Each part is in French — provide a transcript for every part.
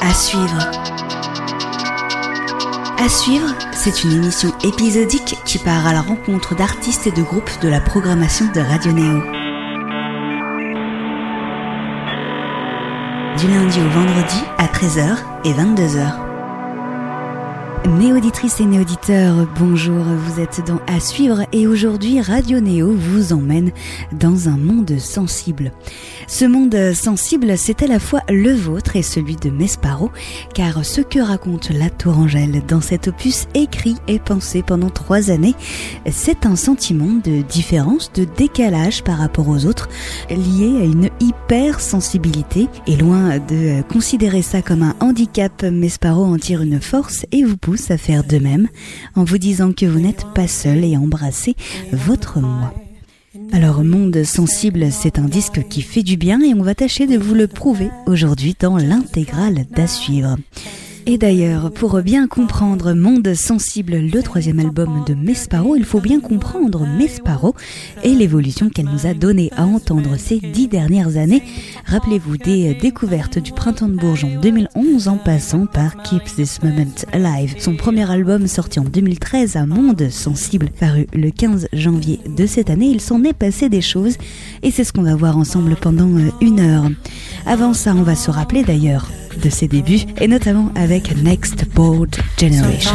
À suivre. Suivre, c'est une émission épisodique qui part à la rencontre d'artistes et de groupes de la programmation de Radio Néo. Du lundi au vendredi à 13h et 22h. Néauditrices et néauditeurs, bonjour, vous êtes dans À suivre et aujourd'hui Radio Néo vous emmène dans un monde sensible. Ce monde sensible, c'est à la fois le vôtre et celui de Mesparo, car ce que raconte la Tourangelle dans cet opus écrit et pensé pendant trois années, c'est un sentiment de différence, de décalage par rapport aux autres, lié à une hypersensibilité. Et loin de considérer ça comme un handicap, Mesparo en tire une force et vous à faire de même en vous disant que vous n'êtes pas seul et embrassez votre moi. Alors Monde Sensible, c'est un disque qui fait du bien et on va tâcher de vous le prouver aujourd'hui dans l'intégrale d'à suivre. Et d'ailleurs, pour bien comprendre Monde Sensible, le troisième album de Mesparo, il faut bien comprendre Mesparo et l'évolution qu'elle nous a donnée à entendre ces dix dernières années. Rappelez-vous des découvertes du Printemps de Bourges en 2011 en passant par Keep This Moment Alive. Son premier album sorti en 2013 à Monde Sensible, paru le 15 janvier de cette année, il s'en est passé des choses et c'est ce qu'on va voir ensemble pendant une heure. Avant ça, on va se rappeler d'ailleurs de ses débuts, et notamment avec Next Board Generation.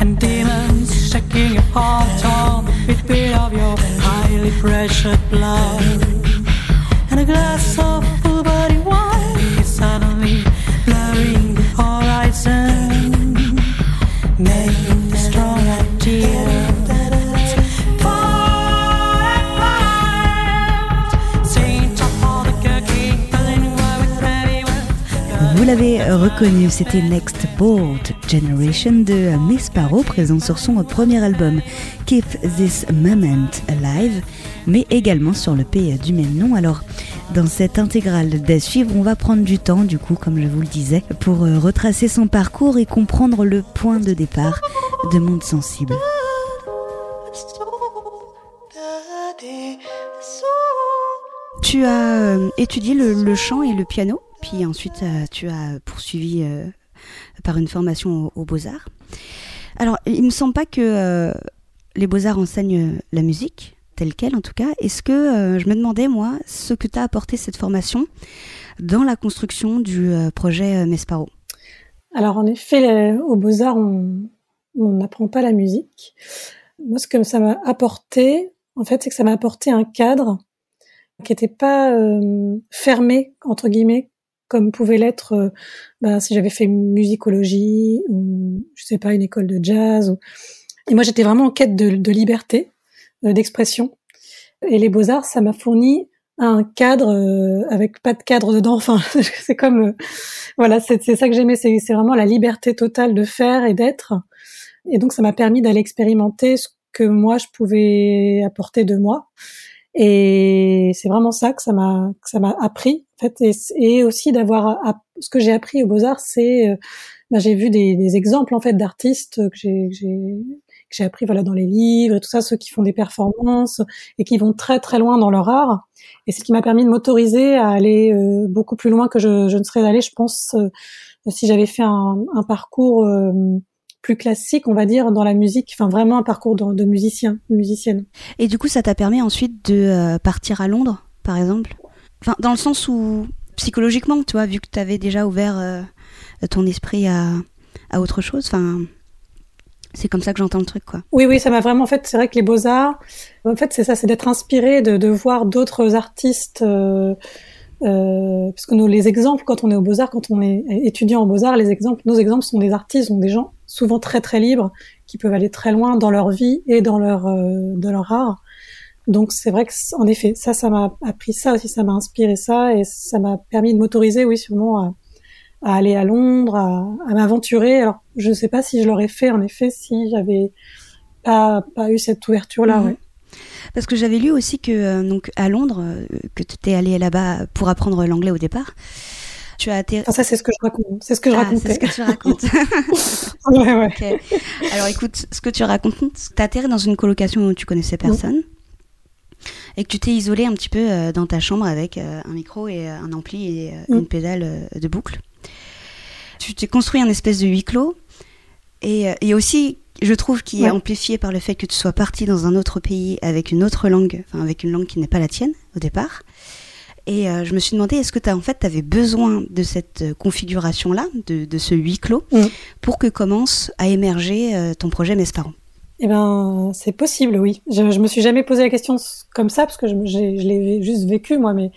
And demons shaking your heart on the of your highly pressured blood. And a glass of full body wine is suddenly blurring strong. Vous l'avez reconnu, c'était Next Bold Generation de Mesparo, présent sur son premier album Keep This Moment Alive, mais également sur le pays du même nom. Alors, dans cette intégrale d'à suivre, on va prendre du temps, du coup, comme je vous le disais, pour retracer son parcours et comprendre le point de départ de Monde Sensible. Tu as étudié le chant et le piano? Puis ensuite, euh, tu as poursuivi euh, par une formation aux, Beaux-Arts. Alors, il me semble pas que euh, les Beaux-Arts enseignent la musique, telle qu'elle en tout cas. Est-ce que je me demandais, moi, ce que t'a apporté cette formation dans la construction du projet Mesparo? Alors, en effet, aux Beaux-Arts, on n'apprend pas la musique. Moi, ce que ça m'a apporté, en fait, c'est que ça m'a apporté un cadre qui n'était pas fermé, entre guillemets, comme pouvait l'être euh, bah, si j'avais fait musicologie ou je sais pas une école de jazz. Et moi j'étais vraiment en quête de, liberté euh, d'expression. Et les beaux arts ça m'a fourni un cadre euh, avec pas de cadre dedans. Enfin c'est comme voilà c'est ça que j'aimais c'est vraiment la liberté totale de faire et d'être. Et donc ça m'a permis d'aller expérimenter ce que moi je pouvais apporter de moi. Et c'est vraiment ça que ça m'a que ça m'a appris et, aussi d'avoir ce que j'ai appris aux Beaux Arts c'est euh, bah, j'ai vu des, des, exemples en fait d'artistes que j'ai que j'ai appris voilà dans les livres et tout ça ceux qui font des performances et qui vont très très loin dans leur art et ce qui m'a permis de m'autoriser à aller euh, beaucoup plus loin que je, je ne serais allée je pense euh, si j'avais fait un, un parcours plus classique, on va dire, dans la musique, enfin vraiment un parcours de, de musicien, musicienne. Et du coup, ça t'a permis ensuite de euh, partir à Londres, par exemple? Dans le sens où, psychologiquement, tu vois, vu que tu avais déjà ouvert euh, ton esprit à, à autre chose, enfin, c'est comme ça que j'entends le truc, quoi. Oui, oui, ça m'a vraiment, en fait, c'est vrai que les beaux-arts, en fait, c'est ça, c'est d'être inspiré, de, de voir d'autres artistes... Euh, euh, parce que nous, les exemples, quand on est aux Beaux-Arts, quand on est étudiant en Beaux-Arts, les exemples, nos exemples sont des artistes, sont des gens souvent très très libres, qui peuvent aller très loin dans leur vie et dans leur, euh, dans leur art. Donc c'est vrai que en effet, ça, ça m'a appris ça aussi, ça m'a inspiré ça et ça m'a permis de m'autoriser, oui, sûrement à, à, aller à Londres, à, à m'aventurer. Alors je ne sais pas si je l'aurais fait en effet si j'avais pas, pas eu cette ouverture là. Mhm. Parce que j'avais lu aussi que euh, donc à Londres, euh, que tu étais allé là-bas pour apprendre l'anglais au départ tu as atterri. Enfin, ça, c'est ce que je raconte. C'est ce que je ah, racontais. C'est ce que tu racontes. ouais, ouais. Alors, écoute, ce que tu racontes, t'as atterri dans une colocation où tu connaissais personne. Et que tu t'es isolé un petit peu euh, dans ta chambre avec euh, un micro et euh, un ampli et une pédale de boucle. Tu t'es construit un espèce de huis clos. Et, et aussi, je trouve qu'il est amplifié par le fait que tu sois parti dans un autre pays avec une autre langue, enfin avec une langue qui n'est pas la tienne au départ. Et euh, je me suis demandé, est-ce que as, en fait, tu avais besoin de cette configuration-là, de, de, ce huis clos, mm. pour que commence à émerger euh, ton projet Mes parents? Eh ben, c'est possible, oui. Je, je me suis jamais posé la question comme ça, parce que je, je l'ai juste vécu, moi, mais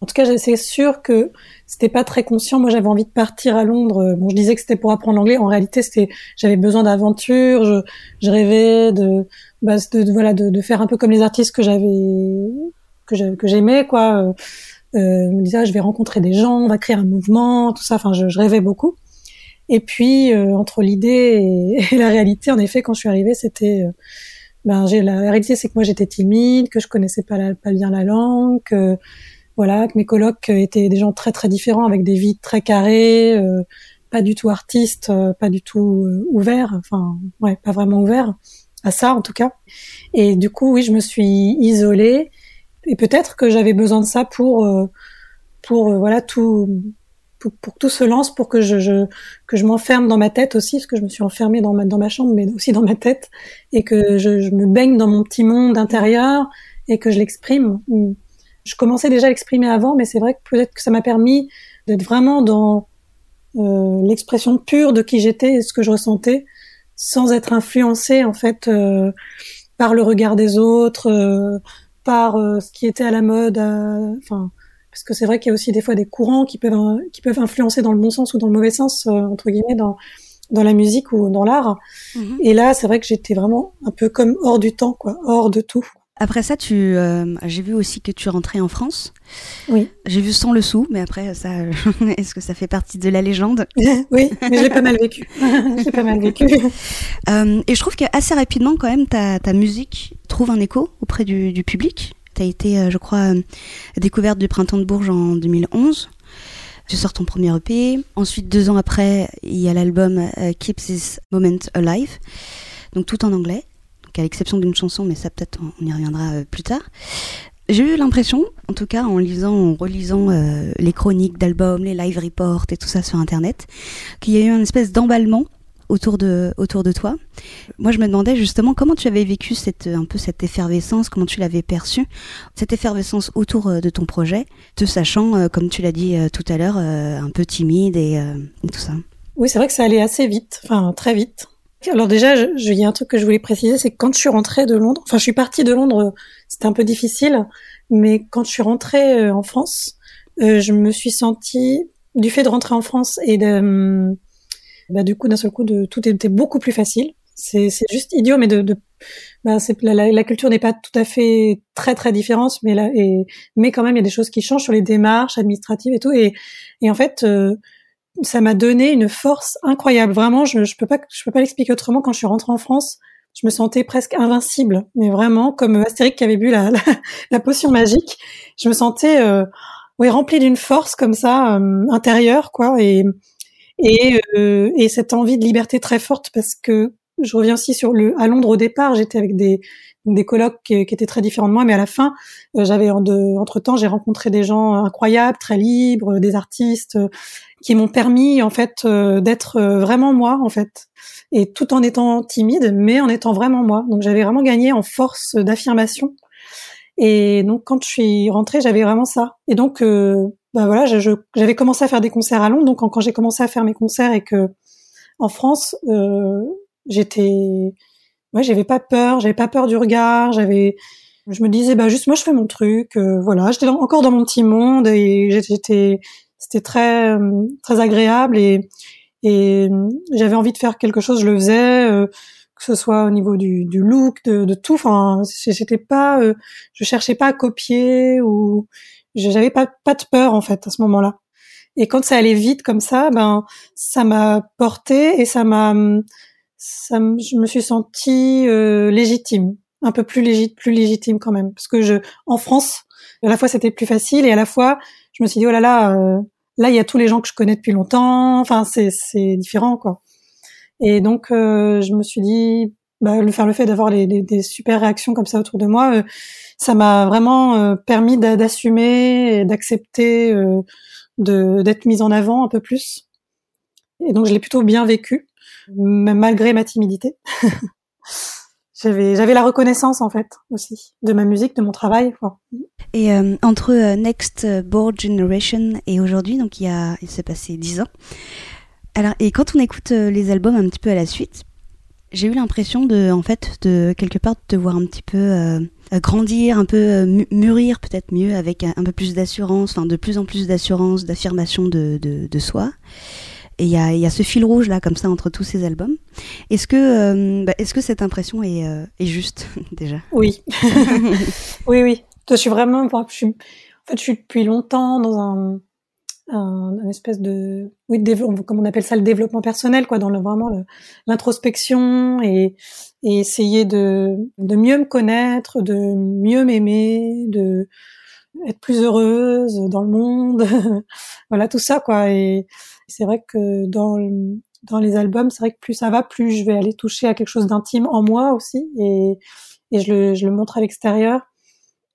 en tout cas, c'est sûr que c'était pas très conscient. Moi, j'avais envie de partir à Londres. Bon, je disais que c'était pour apprendre l'anglais. En réalité, c'était, j'avais besoin d'aventure. Je, je, rêvais de, bah, de, voilà, de, de, faire un peu comme les artistes que j'avais que j'aimais quoi. Euh, euh, me disais ah, je vais rencontrer des gens, on va créer un mouvement, tout ça. Enfin, je, je rêvais beaucoup. Et puis euh, entre l'idée et, la réalité, en effet, quand je suis arrivée, c'était euh, ben j'ai la, réalité, c'est que moi j'étais timide, que je connaissais pas, pas bien la langue, que voilà, que mes colocs étaient des gens très très différents avec des vies très carrées, euh, pas du tout artistes, pas du tout ouverts, enfin ouais, pas vraiment ouverts à ça en tout cas. Et du coup, oui, je me suis isolée et peut-être que j'avais besoin de ça pour euh, pour euh, voilà tout pour, que tout se lance pour que je, je que je m'enferme dans ma tête aussi parce que je me suis enfermée dans ma dans ma chambre mais aussi dans ma tête et que je, je me baigne dans mon petit monde intérieur et que je l'exprime. Je commençais déjà à l'exprimer avant mais c'est vrai que peut-être que ça m'a permis d'être vraiment dans euh, l'expression pure de qui j'étais et ce que je ressentais sans être influencée en fait euh, par le regard des autres euh, par euh, ce qui était à la mode, euh, enfin parce que c'est vrai qu'il y a aussi des fois des courants qui peuvent qui peuvent influencer dans le bon sens ou dans le mauvais sens euh, entre guillemets dans dans la musique ou dans l'art. Mhm. Et là, c'est vrai que j'étais vraiment un peu comme hors du temps, quoi, hors de tout. Après ça, tu, j'ai vu aussi que tu rentrais en France. Oui. J'ai vu sans le sou, mais après ça, est-ce que ça fait partie de la légende? Oui, mais je l'ai pas mal vécu. j'ai pas mal vécu. et je trouve qu'assez rapidement, quand même, ta, ta musique trouve un écho auprès du, public. Tu as été, euh, je crois, euh, découverte du Printemps de Bourges en 2011. Tu sors ton premier EP. Ensuite, deux ans après, il y a l'album euh, Keep This Moment Alive. Donc tout en anglais. À l'exception d'une chanson, mais ça peut-être on y reviendra plus tard. J'ai eu l'impression, en tout cas en lisant, en relisant les chroniques d'albums, les live reports et tout ça sur Internet, qu'il y a eu une espèce d'emballement autour de, autour de toi. Moi, je me demandais justement comment tu avais vécu cette, un peu cette effervescence, comment tu l'avais perçue, cette effervescence autour euh, de ton projet, te sachant, euh, comme tu l'as dit euh, tout à l'heure, un peu timide et, tout ça. Oui, c'est vrai que ça allait assez vite, enfin très vite. Alors déjà, il y a un truc que je voulais préciser, c'est que quand je suis rentrée de Londres, enfin je suis partie de Londres, c'était un peu difficile, mais quand je suis rentrée en France, je me suis sentie, du fait de rentrer en France et de bah, du coup d'un seul coup de, tout était beaucoup plus facile. C'est juste idiot, mais de, de bah, la, la, culture n'est pas tout à fait très très différente, mais là et mais quand même il y a des choses qui changent sur les démarches administratives et tout et et en fait euh, ça m'a donné une force incroyable. Vraiment, je, je peux pas je peux pas l'expliquer autrement. Quand je suis rentrée en France, je me sentais presque invincible, mais vraiment comme Astérix qui avait bu la, la, potion magique, je me sentais euh, oui remplie d'une force comme ça euh, intérieure quoi et et, euh, et cette envie de liberté très forte parce que je reviens aussi sur le à Londres au départ j'étais avec des des colocs qui, étaient très différents de moi mais à la fin euh, j'avais entre temps j'ai rencontré des gens incroyables très libres des artistes euh, qui m'ont permis en fait d'être vraiment moi en fait. Et tout en étant timide mais en étant vraiment moi. Donc j'avais vraiment gagné en force d'affirmation et donc quand je suis rentrée j'avais vraiment ça. Et donc bah voilà, j'avais commencé à faire des concerts à Londres, donc quand, j'ai commencé à faire mes concerts et que en France, euh, j'étais, ouais, j'avais pas peur, j'avais pas peur du regard, j'avais, je me disais bah juste moi je fais mon truc, euh, voilà, j'étais encore dans mon petit monde et j'étais, c'était très très agréable. Et et j'avais envie de faire quelque chose, je le faisais. Que ce soit au niveau du, du look, de, de tout. Enfin, j'étais pas, euh, je cherchais pas à copier ou j'avais pas pas de peur en fait à ce moment-là. Et quand ça allait vite comme ça, ben ça m'a porté et ça m'a ça je me suis sentie euh, légitime, un peu plus légitime, plus légitime quand même parce que je en France, à la fois c'était plus facile et à la fois je me suis dit oh là là euh, là, il y a tous les gens que je connais depuis longtemps. Enfin, c'est c'est différent, quoi. Et donc, euh, je me suis dit, bah, le faire le fait d'avoir des, super réactions comme ça autour de moi, euh, ça m'a vraiment euh, permis d'assumer et d'accepter de d'être mise en avant un peu plus. Et donc, je l'ai plutôt bien vécu, malgré ma timidité. j'avais la reconnaissance en fait aussi de ma musique, de mon travail. Et entre Next Board Generation et aujourd'hui, donc il il s'est passé dix ans. Alors, et quand on écoute euh, les albums un petit peu à la suite, j'ai eu l'impression de, en fait, de quelque part de te voir un petit peu euh, grandir, un peu euh, mûrir peut-être mieux, avec un, peu plus d'assurance, enfin de plus en plus d'assurance, d'affirmation de, de, soi. Et il y a, y a, ce fil rouge là, comme ça, entre tous ces albums. Est-ce que, bah, est-ce que cette impression est, est juste déjà? Oui, oui, oui. Je suis vraiment, je suis, en fait, je suis depuis longtemps dans un un, espèce de oui de comme on appelle ça le développement personnel quoi dans le vraiment l'introspection et, et, essayer de de mieux me connaître de mieux m'aimer de être plus heureuse dans le monde. Voilà tout ça quoi. Et c'est vrai que dans dans les albums c'est vrai que plus ça va plus je vais aller toucher à quelque chose d'intime en moi aussi et et je le je le montre à l'extérieur.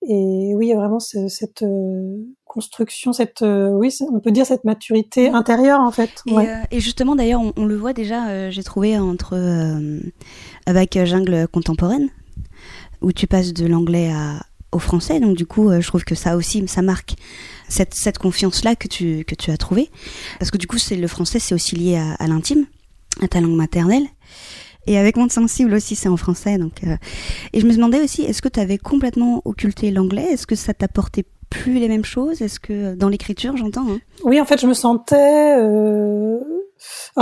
Et oui, il y a vraiment cette euh, construction, cette euh, oui, on peut dire cette maturité intérieure en fait. Et, euh, et justement, d'ailleurs, on, on, le voit déjà. j'ai trouvé entre avec Jungle contemporaine, où tu passes de l'anglais au français. Donc du coup, je trouve que ça aussi, ça marque cette, cette confiance-là que tu, que tu as trouvée. Parce que du coup, c'est le français, c'est aussi lié à, à l'intime, à ta langue maternelle. Et avec Monde Sensible aussi, c'est en français. Donc, euh, Et je me demandais aussi, est-ce que tu avais complètement occulté l'anglais? Est-ce que ça t'apportait plus les mêmes choses? Est-ce que dans l'écriture, j'entends hein? Oui, en fait, je me sentais. Euh...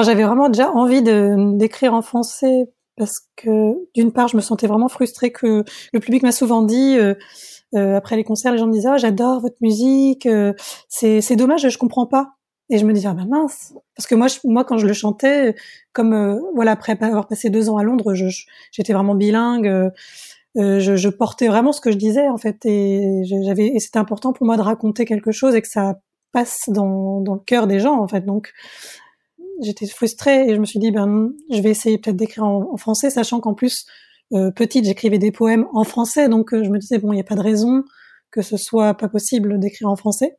j'avais vraiment déjà envie d'écrire en français parce que d'une part, je me sentais vraiment frustrée que le public m'a souvent dit. Euh, euh après les concerts, les gens me disaient ah, j'adore votre musique, euh, c'est c'est dommage, je comprends pas. Et je me disais ah ben mince, parce que moi, je, moi quand je le chantais, comme euh, voilà après avoir passé deux ans à Londres, j'étais vraiment bilingue, euh, euh, je, je, portais vraiment ce que je disais en fait, et j'avais et c'était important pour moi de raconter quelque chose et que ça passe dans, dans le cœur des gens en fait. Donc j'étais frustrée et je me suis dit ben je vais essayer peut-être d'écrire en, français, sachant qu'en plus petite j'écrivais des poèmes en français, donc je me disais bon il n'y a pas de raison que ce soit pas possible d'écrire en français.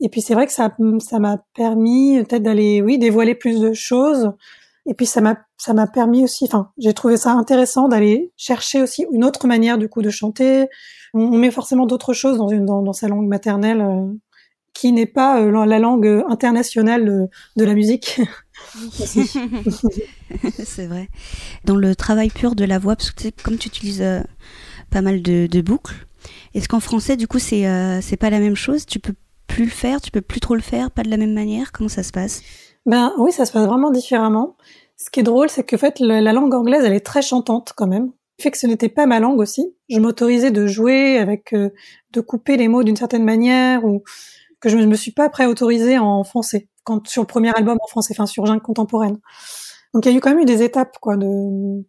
Et puis c'est vrai que ça ça m'a permis peut-être d'aller oui dévoiler plus de choses. Et puis ça m'a ça m'a permis aussi, enfin j'ai trouvé ça intéressant d'aller chercher aussi une autre manière du coup de chanter. On, met forcément d'autres choses dans une dans, dans sa langue maternelle euh, qui n'est pas euh, la langue internationale de, la musique. c'est vrai. Dans le travail pur de la voix, parce que comme tu utilises euh, pas mal de, de boucles, est-ce qu'en français du coup c'est c'est pas la même chose? Tu peux plus le faire? Tu peux plus trop le faire? Pas de la même manière? Comment ça se passe? Ben oui, ça se passe vraiment différemment. Ce qui est drôle, c'est que en fait, la langue anglaise, elle est très chantante quand même. Fait que ce n'était pas ma langue aussi. Je m'autorisais de jouer avec, euh, de couper les mots d'une certaine manière ou que je me suis pas prêt autorisée en français quand sur le premier album en français, enfin sur Jungle contemporaine. Donc il y a eu quand même eu des étapes quoi de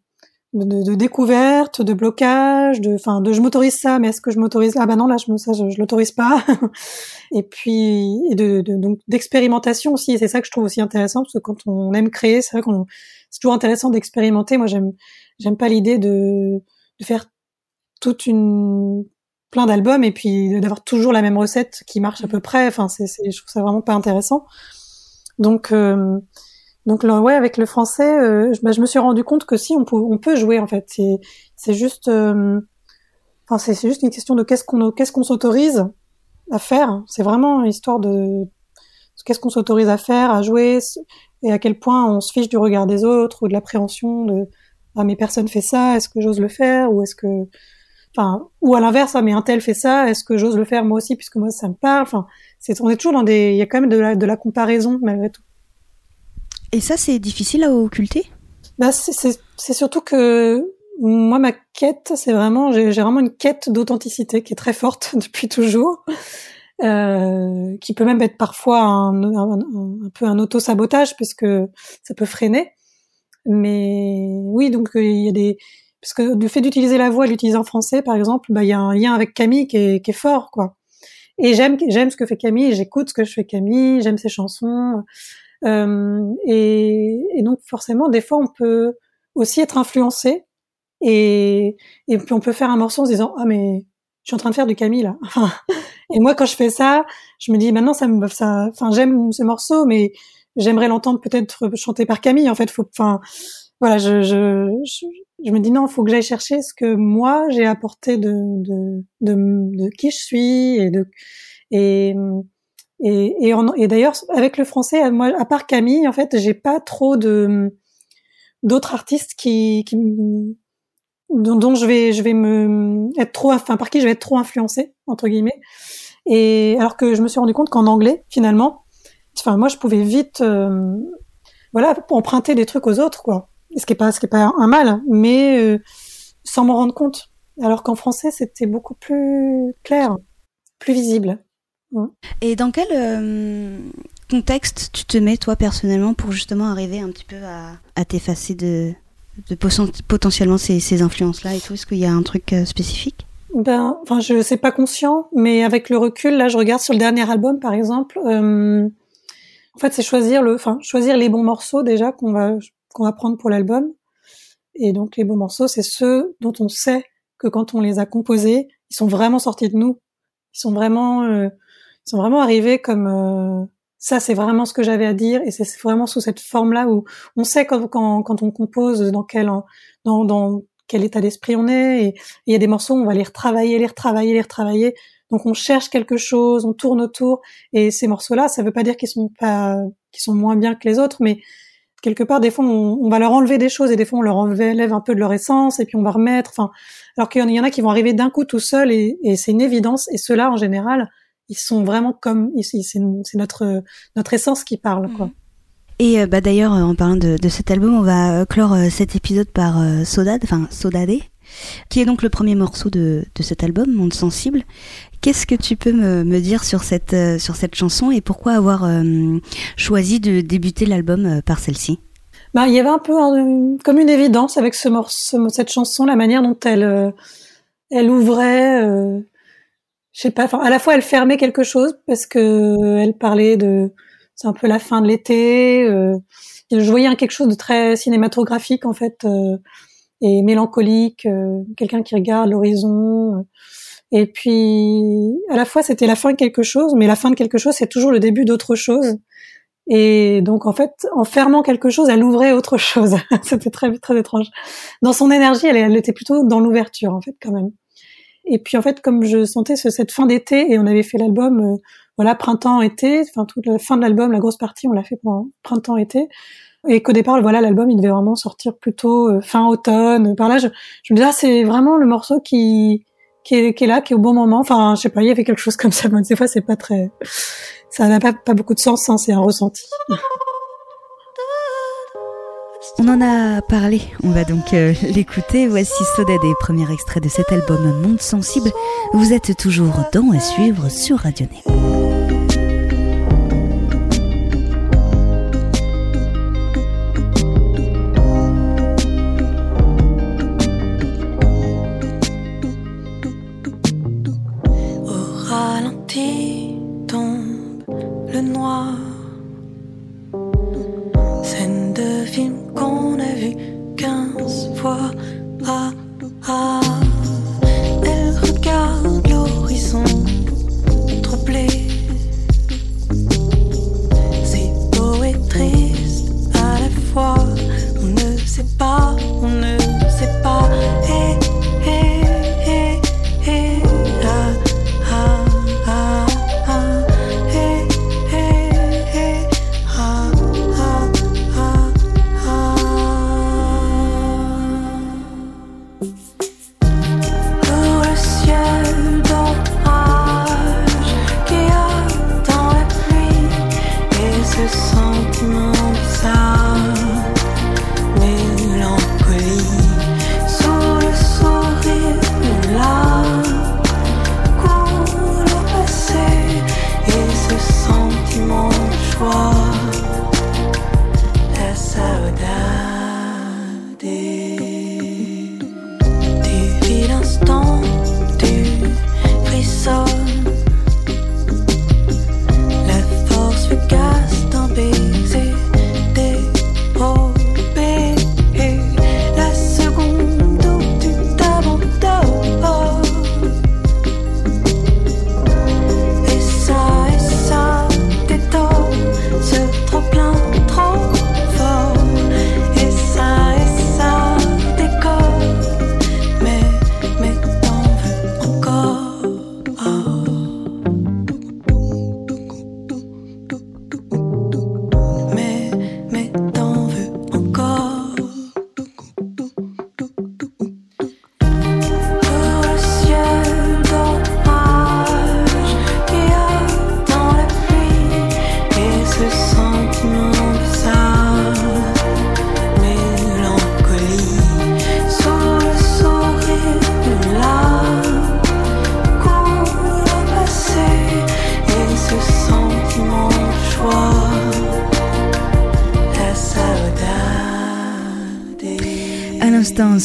de, de, découverte, de blocage, de, enfin, de je m'autorise ça, mais est-ce que je m'autorise? Ah bah non, là, je, ça, je, je l'autorise pas. et puis, et de, de, donc d'expérimentation aussi. Et c'est ça que je trouve aussi intéressant parce que quand on aime créer, c'est vrai qu'on, c'est toujours intéressant d'expérimenter. Moi, j'aime, j'aime pas l'idée de, de faire toute une plein d'albums et puis d'avoir toujours la même recette qui marche à peu près. Enfin, c'est, je trouve ça vraiment pas intéressant. Donc euh, donc ouais, avec le français, euh, je, bah, je, me suis rendu compte que si on peut, on peut jouer en fait. C'est, juste, euh, enfin c'est, juste une question de qu'est-ce qu'on, qu'est-ce qu'on s'autorise à faire. C'est vraiment histoire de qu'est-ce qu'on s'autorise à faire, à jouer, et à quel point on se fiche du regard des autres ou de l'appréhension de ah mais personne fait ça, est-ce que j'ose le faire? Ou est-ce que enfin ou à l'inverse ah mais un tel fait ça, est-ce que j'ose le faire moi aussi puisque moi ça me parle? Enfin c'est on est toujours dans des il y a quand même de la, de la comparaison malgré tout. Et ça, c'est difficile à occulter? Bah, C'est surtout que moi, ma quête, c'est vraiment, j'ai vraiment une quête d'authenticité qui est très forte depuis toujours, euh, qui peut même être parfois un, peu un auto-sabotage puisque ça peut freiner. Mais oui, donc euh, il y a des, parce que du fait d'utiliser la voix, l'utiliser en français, par exemple, bah il y a un lien avec Camille qui est, qui est fort, quoi. et j'aime j'aime ce que fait Camille, j'écoute ce que je fais Camille, j'aime ses chansons. Euh, et, et, donc forcément, des fois, on peut aussi être influencé et, et puis on peut faire un morceau en se disant ah mais je suis en train de faire du Camille là. et moi, quand je fais ça, je me dis maintenant ça me ça, enfin j'aime ce morceau, mais j'aimerais l'entendre peut-être chanter par Camille. En fait, faut, enfin voilà, je, je, je, me dis non, faut que j'aille chercher ce que moi j'ai apporté de, de, de, de qui je suis et de et et, d'ailleurs, avec le français, moi, à part Camille, en fait, j'ai pas trop de d'autres artistes qui, dont, je vais je vais me être trop, enfin par qui je vais être trop influencée entre guillemets. Et alors que je me suis rendu compte qu'en anglais, finalement, enfin moi, je pouvais vite, euh, voilà, emprunter des trucs aux autres, quoi. Ce qui est pas ce qui est pas un mal, mais euh, sans m'en rendre compte. Alors qu'en français, c'était beaucoup plus clair, plus visible. Et dans quel euh, contexte tu te mets toi personnellement pour justement arriver un petit peu à, t'effacer de, de potentiellement ces, influences-là et tout? Est-ce qu'il y a un truc euh, spécifique? Ben, enfin, je sais pas conscient, mais avec le recul, là, je regarde sur le dernier album, par exemple. Euh, en fait, c'est choisir le, enfin, choisir les bons morceaux déjà qu'on va qu'on va prendre pour l'album. Et donc, les bons morceaux, c'est ceux dont on sait que quand on les a composés, ils sont vraiment sortis de nous. Ils sont vraiment sont vraiment arrivés comme euh, ça, c'est vraiment ce que j'avais à dire, et c'est vraiment sous cette forme-là où on sait quand, quand, quand on compose dans quel dans, dans quel état d'esprit on est, et il y a des morceaux, on va les retravailler, les retravailler, les retravailler. Donc on cherche quelque chose, on tourne autour, et ces morceaux-là, ça veut pas dire qu'ils sont pas, qu'ils sont moins bien que les autres, mais quelque part, des fois, on, va leur enlever des choses et des fois, on leur enlève un peu de leur essence et puis on va remettre. Enfin, alors qu'il y en a qui vont arriver d'un coup tout seul et, et c'est une évidence. Et ceux-là, en général, ils sont vraiment comme c'est notre notre essence qui parle quoi. Et euh, bah d'ailleurs en parlant de, de, cet album, on va euh, clore euh, cet épisode par Sodade, enfin Sodade, qui est donc le premier morceau de, de cet album, Monde sensible. Qu'est-ce que tu peux me, me, dire sur cette sur cette chanson et pourquoi avoir choisi de débuter l'album par celle-ci? Bah, il y avait un peu comme une évidence avec ce morceau, cette chanson, la manière dont elle elle ouvrait je sais pas. À la fois, elle fermait quelque chose parce que elle parlait de, c'est un peu la fin de l'été. Euh, je voyais quelque chose de très cinématographique en fait euh, et mélancolique, euh, quelqu'un qui regarde l'horizon. Euh. et puis, à la fois, c'était la fin de quelque chose, mais la fin de quelque chose, c'est toujours le début d'autre chose. Et donc, en fait, en fermant quelque chose, elle ouvrait autre chose. c'était très, très étrange. Dans son énergie, elle était plutôt dans l'ouverture, en fait, quand même. Et puis en fait, comme je sentais cette fin d'été et on avait fait l'album, euh, voilà, printemps-été, enfin toute la fin de l'album, la grosse partie, on l'a fait pendant printemps-été, et qu'au départ, voilà, l'album il devait vraiment sortir plutôt euh, fin automne. Par là, je, je me disais, ah, c'est vraiment le morceau qui qui est, qui est là, qui est au bon moment. Enfin, je sais pas, il y avait quelque chose comme ça. des fois, c'est pas très, ça n'a pas, pas beaucoup de sens, hein, c'est un ressenti. On en a parlé, on va donc euh, l'écouter. Voici Soda des premiers extraits de cet album Monde Sensible. Vous êtes toujours dans à suivre sur Radio fois. Ah, ah.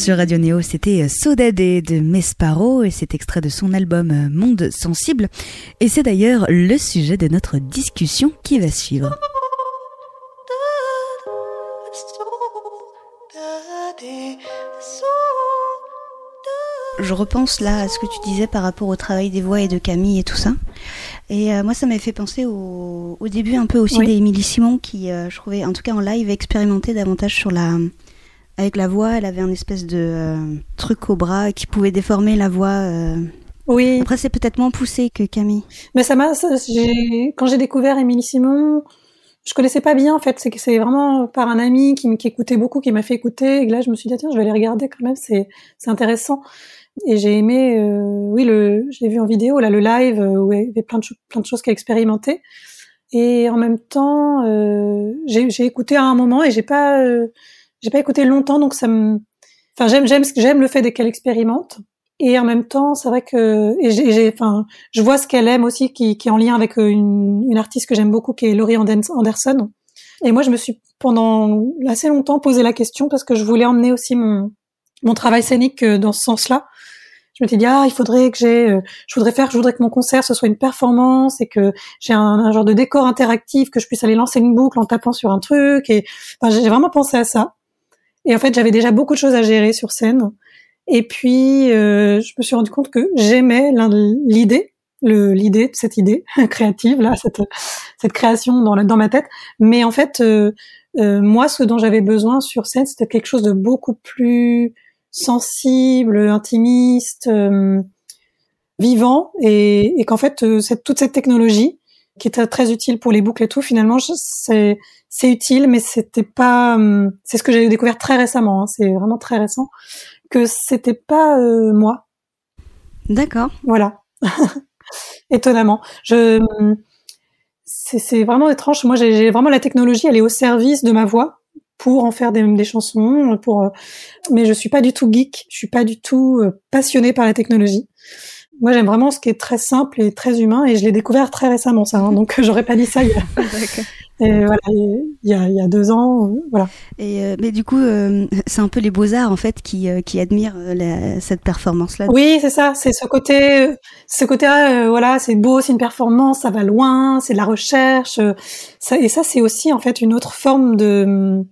Sur Radio Néo, c'était Sodade de Mesparo et c'est extrait de son album Monde Sensible. Et c'est d'ailleurs le sujet de notre discussion qui va suivre. Je repense là à ce que tu disais par rapport au travail des voix et de Camille et tout ça. Et euh, moi, ça m'a fait penser au, au, début un peu aussi d'Émilie Simon, qui, euh, je trouvais, en tout cas en live, expérimentait davantage sur la, avec la voix. Elle avait un espèce de euh, truc au bras qui pouvait déformer la voix. Oui. Après, c'est peut-être moins poussé que Camille. Mais ça m'a, quand j'ai découvert Émilie Simon, je connaissais pas bien en fait. C'est vraiment par un ami qui, qui écoutait beaucoup, qui m'a fait écouter. Et là, je me suis dit tiens, je vais aller regarder quand même. C'est c'est intéressant. Et j'ai aimé, euh, oui, le, je l'ai vu en vidéo là, le live euh, où il y avait plein de plein de choses qu'à expérimenter. Et en même temps, euh, j'ai écouté à un moment et j'ai pas euh, j'ai pas écouté longtemps, donc ça me, enfin j'aime j'aime j'aime le fait qu'elle expérimente. Et en même temps, c'est vrai que et j'ai, enfin, je vois ce qu'elle aime aussi, qui, qui est en lien avec une, une artiste que j'aime beaucoup, qui est Laurie Anderson. Et moi, je me suis pendant assez longtemps posé la question parce que je voulais emmener aussi mon mon travail scénique dans ce sens-là je me suis dit ah il faudrait que j'ai euh, je voudrais faire je voudrais que mon concert ce soit une performance et que j'ai un, genre de décor interactif que je puisse aller lancer une boucle en tapant sur un truc et enfin, j'ai vraiment pensé à ça et en fait j'avais déjà beaucoup de choses à gérer sur scène. Et puis euh, je me suis rendu compte que j'aimais l'idée le l'idée cette idée créative là cette création dans ma tête. Mais en fait euh, moi ce dont j'avais besoin sur scène c'était quelque chose de beaucoup plus sensible, intimiste, euh, vivant, et, qu'en fait euh, toute cette technologie qui était très utile pour les boucles et tout, finalement c'est c'est utile, mais c'était pas. Euh, c'est ce que j'ai découvert très récemment. Hein, c'est vraiment très récent que c'était pas moi. D'accord. Voilà. Étonnamment, je c'est vraiment étrange. Moi, j'ai vraiment la technologie, elle est au service de ma voix pour en faire des, des chansons, pour. Euh, mais je suis pas du tout geek, je suis pas du tout euh, passionnée par la technologie. Moi, j'aime vraiment ce qui est très simple et très humain, et je l'ai découvert très récemment, ça. Hein, donc, j'aurais pas dit ça il y a, et voilà, il y a, il y a deux ans, euh, voilà. Et mais du coup, c'est un peu les beaux arts en fait qui qui admirent la, cette performance-là. Oui, c'est ça. C'est ce côté, ce côté, voilà, c'est beau, c'est une performance, ça va loin, c'est de la recherche. ça, et ça, c'est aussi en fait une autre forme de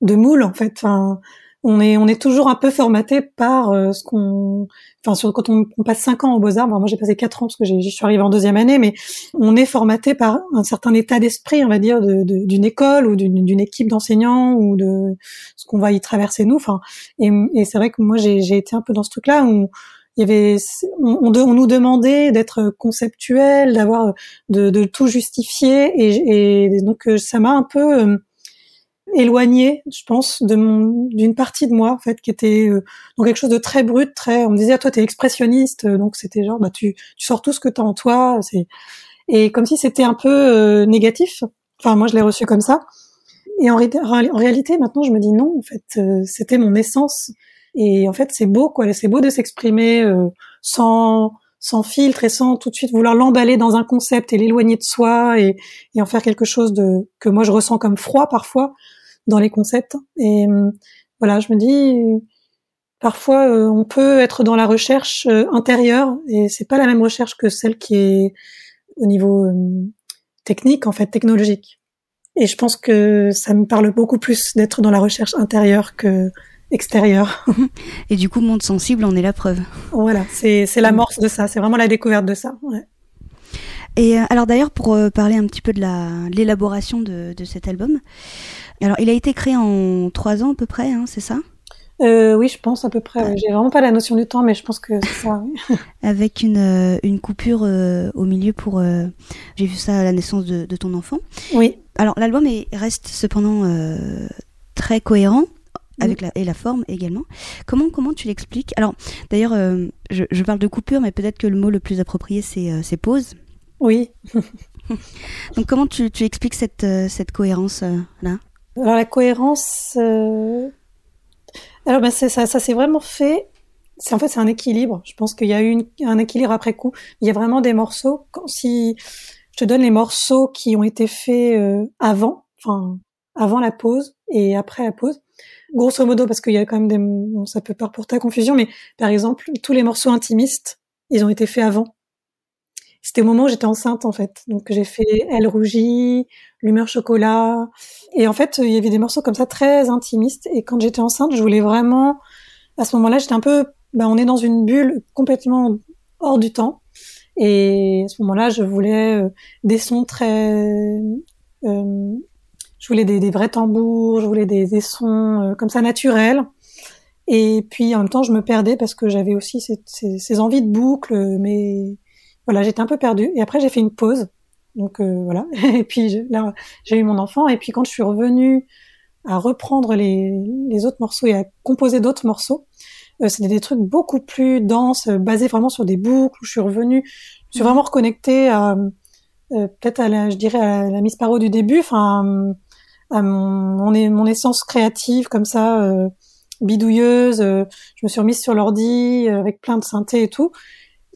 de moule en fait. Enfin, on est on est toujours un peu formaté par euh, ce qu'on enfin quand on, passe cinq ans aux beaux arts moi j'ai passé quatre ans parce que je suis arrivée en deuxième année mais on est formaté par un certain état d'esprit on va dire d'une école ou d'une équipe d'enseignants ou de ce qu'on va y traverser nous. Enfin et, c'est vrai que moi j'ai été un peu dans ce truc là où il y avait on, nous demandait d'être conceptuel d'avoir de, tout justifier et, et donc euh, ça m'a un peu euh, éloigné, je pense, de mon d'une partie de moi en fait qui était euh, dans quelque chose de très brut, très. On me disait ah, toi t'es expressionniste, euh, donc c'était genre bah tu tu sors tout ce que t'as en toi, c'est et comme si c'était un peu euh, négatif. Enfin moi je l'ai reçu comme ça. Et en, en, réalité maintenant je me dis non en fait c'était mon essence et en fait c'est beau quoi, c'est beau de s'exprimer sans sans filtre et sans tout de suite vouloir l'emballer dans un concept et l'éloigner de soi et, et, en faire quelque chose de que moi je ressens comme froid parfois dans les concepts. Et euh, voilà, je me dis, parfois euh, on peut être dans la recherche euh, intérieure et c'est pas la même recherche que celle qui est au niveau technique, en fait, technologique. Et je pense que ça me parle beaucoup plus d'être dans la recherche intérieure que extérieure. Et du coup, monde sensible, on est la preuve. Voilà, c'est l'amorce de ça, c'est vraiment la découverte de ça. Ouais. Et alors d'ailleurs, pour parler un petit peu de l'élaboration de, de, cet album, alors, il a été créé en trois ans à peu près, hein, c'est ça? Euh, oui, je pense à peu près. J'ai vraiment pas la notion du temps, mais je pense que c'est ça. Avec une, euh, une coupure euh, au milieu pour. J'ai vu ça à la naissance de, de ton enfant. Oui. Alors l'album reste cependant très cohérent avec la, et la forme également. Comment comment tu l'expliques? Alors d'ailleurs, je, je, parle de coupure, mais peut-être que le mot le plus approprié c'est pause. Oui. Donc comment tu, tu expliques cette cette cohérence là? Alors la cohérence, euh... alors ben ça, ça s'est vraiment fait. C'est en fait c'est un équilibre. Je pense qu'il y a eu un équilibre après coup. Il y a vraiment des morceaux. Quand, si je te donne les morceaux qui ont été faits euh, avant, enfin avant la pause et après la pause. Grosso modo, parce qu'il y a quand même des, bon, ça peut pas à confusion, mais par exemple, tous les morceaux intimistes, ils ont été faits avant. C'était au moment où j'étais enceinte en fait. Donc j'ai fait Elle rougit, L'humeur chocolat. Et en fait, il y avait des morceaux comme ça très intimistes. Et quand j'étais enceinte, je voulais vraiment, à ce moment-là, j'étais un peu, ben, on est dans une bulle complètement hors du temps. Et à ce moment-là, je voulais euh, des sons très, euh, je voulais des, vrais tambours, je voulais des, sons euh, comme ça naturels. Et puis en même temps, je me perdais parce que j'avais aussi ces, ces, ces, envies de boucle, mais voilà, j'étais un peu perdue. Et après, j'ai fait une pause. Donc euh, voilà. Et puis là, j'ai eu mon enfant. Et puis quand je suis revenue à reprendre les, les autres morceaux et à composer d'autres morceaux, euh, c'était des trucs beaucoup plus denses, basés vraiment sur des boucles. Où je suis revenue, je suis vraiment reconnectée à euh, peut-être à la, je dirais à la Miss Paro du début, enfin à mon, mon, mon, essence créative comme ça, euh, bidouilleuse. Euh, je me suis remise sur l'ordi euh, avec plein de synthé et tout.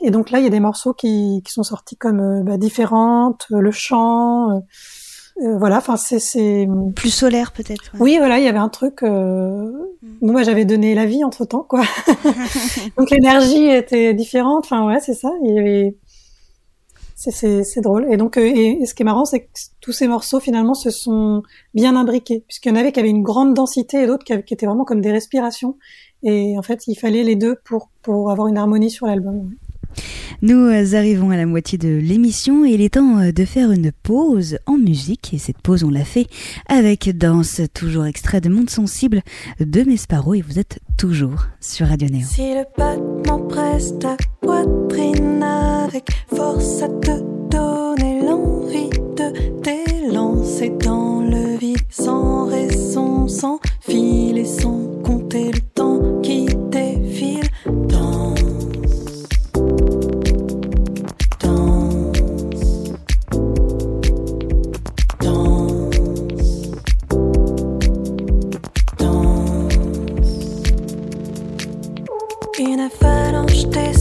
Et donc là, il y a des morceaux qui, qui sont sortis comme euh, bah, différentes, euh, le chant, euh, voilà. Enfin, c'est plus solaire peut-être. Ouais. Oui, voilà, il y avait un truc. Mm. Moi, j'avais donné la vie entre temps, quoi. donc l'énergie était différente. Enfin, ouais, c'est ça. Il y avait. C'est drôle. Et donc, et, et, ce qui est marrant, c'est que tous ces morceaux finalement se sont bien imbriqués, puisqu'il y en avait qui avaient une grande densité et d'autres qui, qui, étaient vraiment comme des respirations. Et en fait, il fallait les deux pour pour avoir une harmonie sur l'album. Nous arrivons à la moitié de l'émission et il est temps de faire une pause en musique. Et cette pause, on l'a fait avec Danse, toujours extrait de Monde Sensible de Mesparo. Et vous êtes toujours sur Radio Néo. Si le battement presse ta poitrine avec force à te donner l'envie de t'élancer dans le vide sans raison, sans fil et sans compter le temps qui usted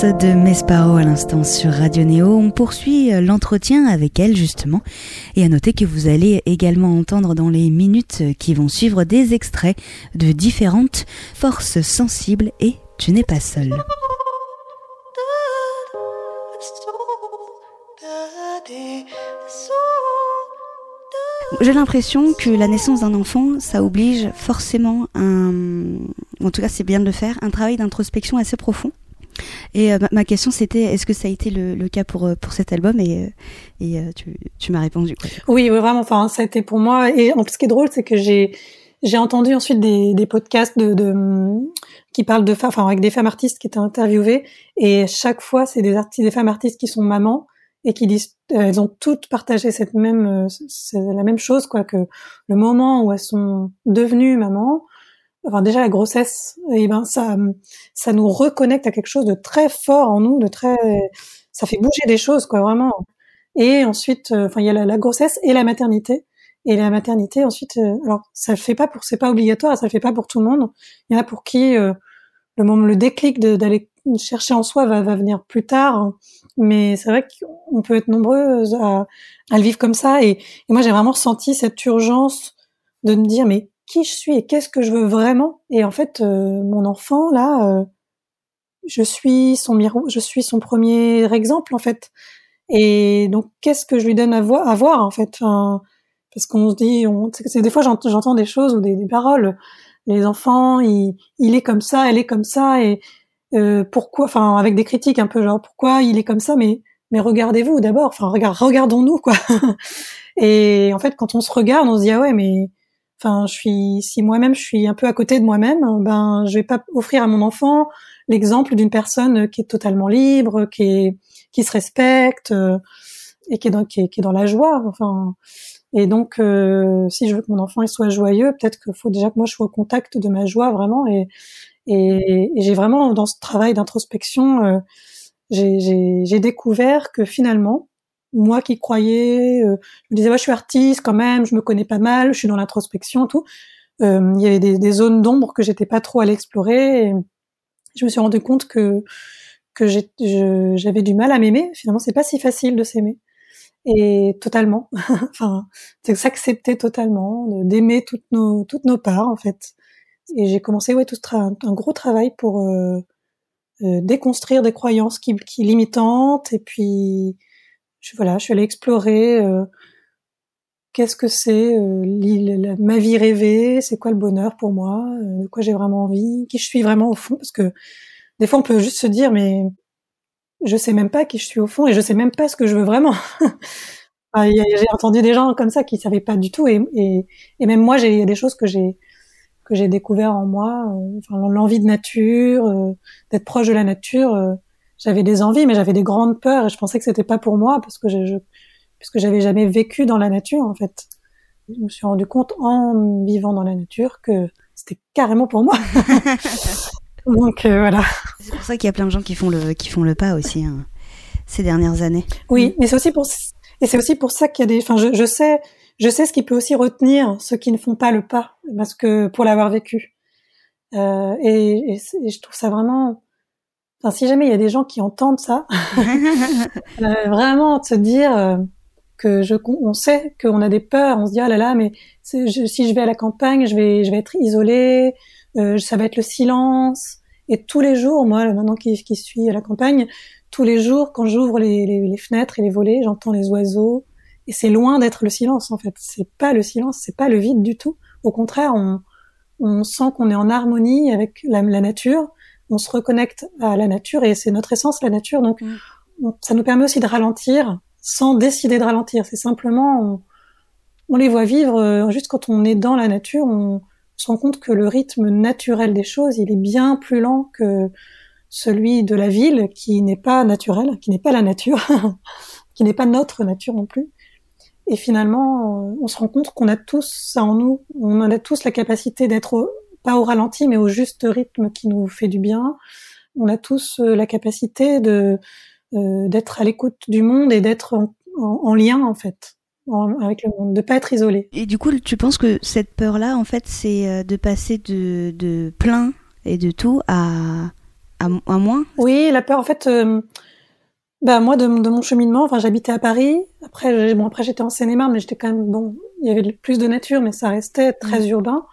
De Mesparo à l'instant sur Radio Néo. On poursuit euh, l'entretien avec elle justement. Et à noter que vous allez également entendre dans les minutes qui vont suivre des extraits de différentes forces sensibles et tu n'es pas seul. J'ai l'impression que la naissance d'un enfant, ça oblige forcément un, en tout cas c'est bien de le faire, un travail d'introspection assez profond. Et euh, ma question c'était est-ce que ça a été le, cas pour euh, pour cet album et euh, et tu, tu m'as répondu. Oui, vraiment enfin ça a été pour moi et en plus ce qui est drôle c'est que j'ai j'ai entendu ensuite des, des podcasts de, de qui parlent de femmes enfin avec des femmes artistes qui étaient interviewées et chaque fois c'est des artistes des femmes artistes qui sont mamans et qui disent elles ont toutes partagé cette même la même chose quoi que le moment où elles sont devenues mamans enfin déjà la grossesse, et eh ben ça, ça nous reconnecte à quelque chose de très fort en nous, de très, ça fait bouger des choses quoi vraiment. Et ensuite, euh, enfin il y a la, grossesse et la maternité. Et la maternité ensuite, euh, alors ça le fait pas pour, c'est pas obligatoire, ça le fait pas pour tout le monde. Il y en a pour qui euh, le moment, le déclic d'aller chercher en soi va, venir plus tard. Mais c'est vrai qu'on peut être nombreuses à, à, le vivre comme ça. Et, et moi j'ai vraiment ressenti cette urgence de me dire mais qui je suis et qu'est-ce que je veux vraiment. Et en fait, euh, mon enfant là, euh, je suis son miroir, je suis son premier exemple en fait. Et donc, qu'est-ce que je lui donne à, voir, en fait? Parce qu'on se dit, on, des fois j'entends des choses ou des, paroles. Les enfants, il, est comme ça, elle est comme ça, et euh, pourquoi Enfin, avec des critiques un peu genre pourquoi il est comme ça, mais mais regardez-vous d'abord. Enfin, regarde, regardons-nous quoi. et en fait, quand on se regarde, on se dit ah ouais, mais Enfin, je suis, si moi-même je suis un peu à côté de moi-même, ben je vais pas offrir à mon enfant l'exemple d'une personne qui est totalement libre, qui est, qui se respecte euh, et qui est dans, qui est, dans la joie. Enfin, et donc euh, si je veux que mon enfant il soit joyeux, peut-être qu'il faut déjà que moi je sois au contact de ma joie vraiment. Et, et, j'ai vraiment dans ce travail d'introspection, euh, j'ai découvert que finalement moi qui croyais, euh, je me disais ouais, je suis artiste quand même, je me connais pas mal, je suis dans l'introspection, tout. Euh, il y avait des, des zones d'ombre que j'étais pas trop à l'explorer. Et je me suis rendu compte que que j'avais du mal à m'aimer. Finalement, c'est pas si facile de s'aimer et totalement. enfin, c'est s'accepter totalement, d'aimer toutes nos toutes nos parts en fait. Et j'ai commencé ouais tout ce un, un gros travail pour euh, euh, déconstruire des croyances qui, qui limitantes et puis je, voilà, je suis allée explorer euh, qu'est-ce que c'est euh, ma vie rêvée, c'est quoi le bonheur pour moi, euh, de quoi j'ai vraiment envie, qui je suis vraiment au fond, parce que des fois on peut juste se dire mais je sais même pas qui je suis au fond et je sais même pas ce que je veux vraiment. j'ai entendu des gens comme ça qui savaient pas du tout et, et, et même moi j'ai des choses que j'ai que j'ai découvert en moi, euh, enfin, l'envie de nature, euh, d'être proche de la nature j'avais des envies, mais j'avais des grandes peurs et je pensais que c'était pas pour moi parce que je, je puisque j'avais jamais vécu dans la nature en fait. Je me suis rendu compte en vivant dans la nature que c'était carrément pour moi. Donc euh, voilà. C'est pour ça qu'il y a plein de gens qui font le qui font le pas aussi hein, ces dernières années. Oui, mais c'est aussi pour et c'est aussi pour ça qu'il y a des. Enfin, je, je sais je sais ce qui peut aussi retenir ceux qui ne font pas le pas parce que pour l'avoir vécu. Euh, et, et, je trouve ça vraiment Enfin, si jamais il y a des gens qui entendent ça, euh, vraiment se dire euh, que je, on sait qu'on a des peurs, on se dit ah là là, mais si je vais à la campagne, je vais, je vais être isolée, euh, ça va être le silence. Et tous les jours, moi, maintenant qui, qui suis à la campagne, tous les jours, quand j'ouvre les, les, les, fenêtres et les volets, j'entends les oiseaux. Et c'est loin d'être le silence, en fait. C'est pas le silence, c'est pas le vide du tout. Au contraire, on, on sent qu'on est en harmonie avec la, la nature on se reconnecte à la nature et c'est notre essence la nature. Donc mm. ça nous permet aussi de ralentir sans décider de ralentir. C'est simplement on, les voit vivre euh, juste quand on est dans la nature, on se rend compte que le rythme naturel des choses, il est bien plus lent que celui de la ville qui n'est pas naturel, qui n'est pas la nature, qui n'est pas notre nature non plus. Et finalement, on se rend compte qu'on a tous ça en nous, on a tous la capacité d'être pas au ralenti, mais au juste rythme qui nous fait du bien. On a tous euh, la capacité de euh, d'être à l'écoute du monde et d'être en, lien en fait avec le monde, de pas être isolé. Et du coup, tu penses que cette peur-là, en fait, c'est euh, de passer de, de plein et de tout à à, moins? Oui, la peur, en fait, bah moi de, de, mon cheminement, enfin j'habitais à Paris. Après, bon après j'étais en Seine-et-Marne, mais j'étais quand même bon. Il y avait plus de nature, mais ça restait très mmh. urbain.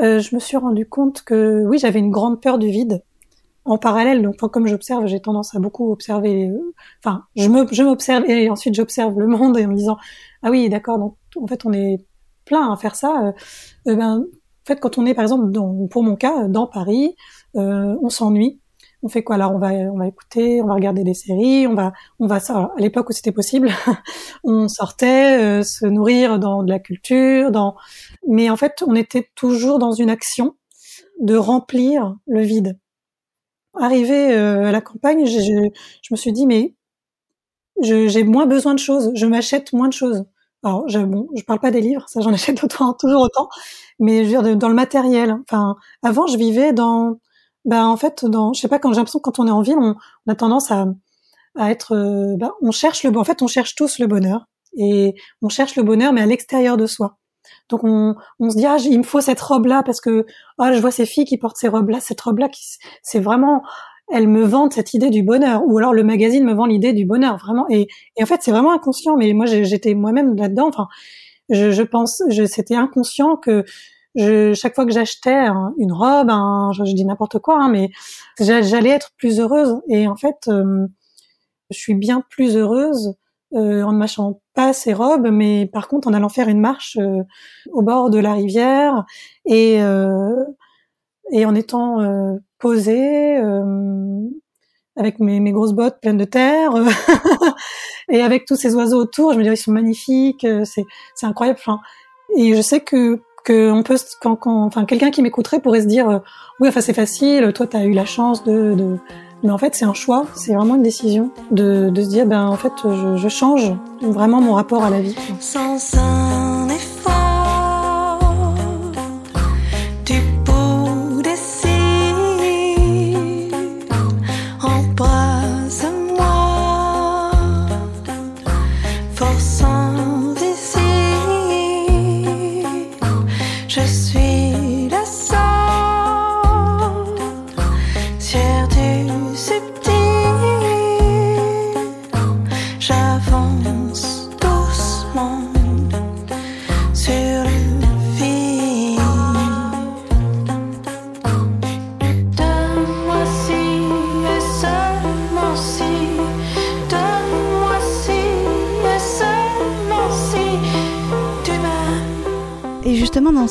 Euh, je me suis rendu compte que oui, j'avais une grande peur du vide. En parallèle, donc comme j'observe, j'ai tendance à beaucoup observer. Enfin, je m'observe et ensuite j'observe le monde et en me disant ah oui d'accord donc en fait on est plein à faire ça. Euh, euh ben en fait quand on est par exemple dans, pour mon cas dans Paris, euh, on s'ennuie on fait quoi alors? On va on va écouter, on va regarder des séries, on va on va ça à l'époque où c'était possible, on sortait euh, se nourrir dans de la culture, dans mais en fait on était toujours dans une action de remplir le vide. Arrivé euh, à la campagne, je, je, me suis dit mais j'ai moins besoin de choses, je m'achète moins de choses. Alors, je, bon, je parle pas des livres, ça j'en achète autant, toujours autant, mais je veux dire dans le matériel. Enfin, avant je vivais dans ben en fait, dans, je sais pas, quand j'ai l'impression que quand on est en ville, on, a tendance à, à être, euh, ben, on cherche le, en fait, on cherche tous le bonheur et on cherche le bonheur, mais à l'extérieur de soi. Donc on, on se dit ah il me faut cette robe là parce que ah je vois ces filles qui portent ces robes là, cette robe là qui c'est vraiment elles me vendent cette idée du bonheur ou alors le magazine me vend l'idée du bonheur vraiment et, et en fait c'est vraiment inconscient mais moi j'étais moi-même là-dedans enfin je, je pense c'était inconscient que je, chaque fois que j'achetais une robe, je, dis n'importe quoi, hein, mais j'allais être plus heureuse. Et en fait, euh, je suis bien plus heureuse euh, en ne m'achetant pas ces robes, mais par contre en allant faire une marche euh, au bord de la rivière et et en étant posée avec mes, grosses bottes pleines de terre et avec tous ces oiseaux autour. Je me dis ils sont magnifiques, c'est incroyable. Enfin, et je sais que que on peut quand, enfin quelqu'un qui m'écouterait pourrait se dire euh, oui enfin c'est facile toi tu as eu la chance de, de... mais en fait c'est un choix c'est vraiment une décision de, de se dire ben en fait je, je change vraiment mon rapport à la vie. Sans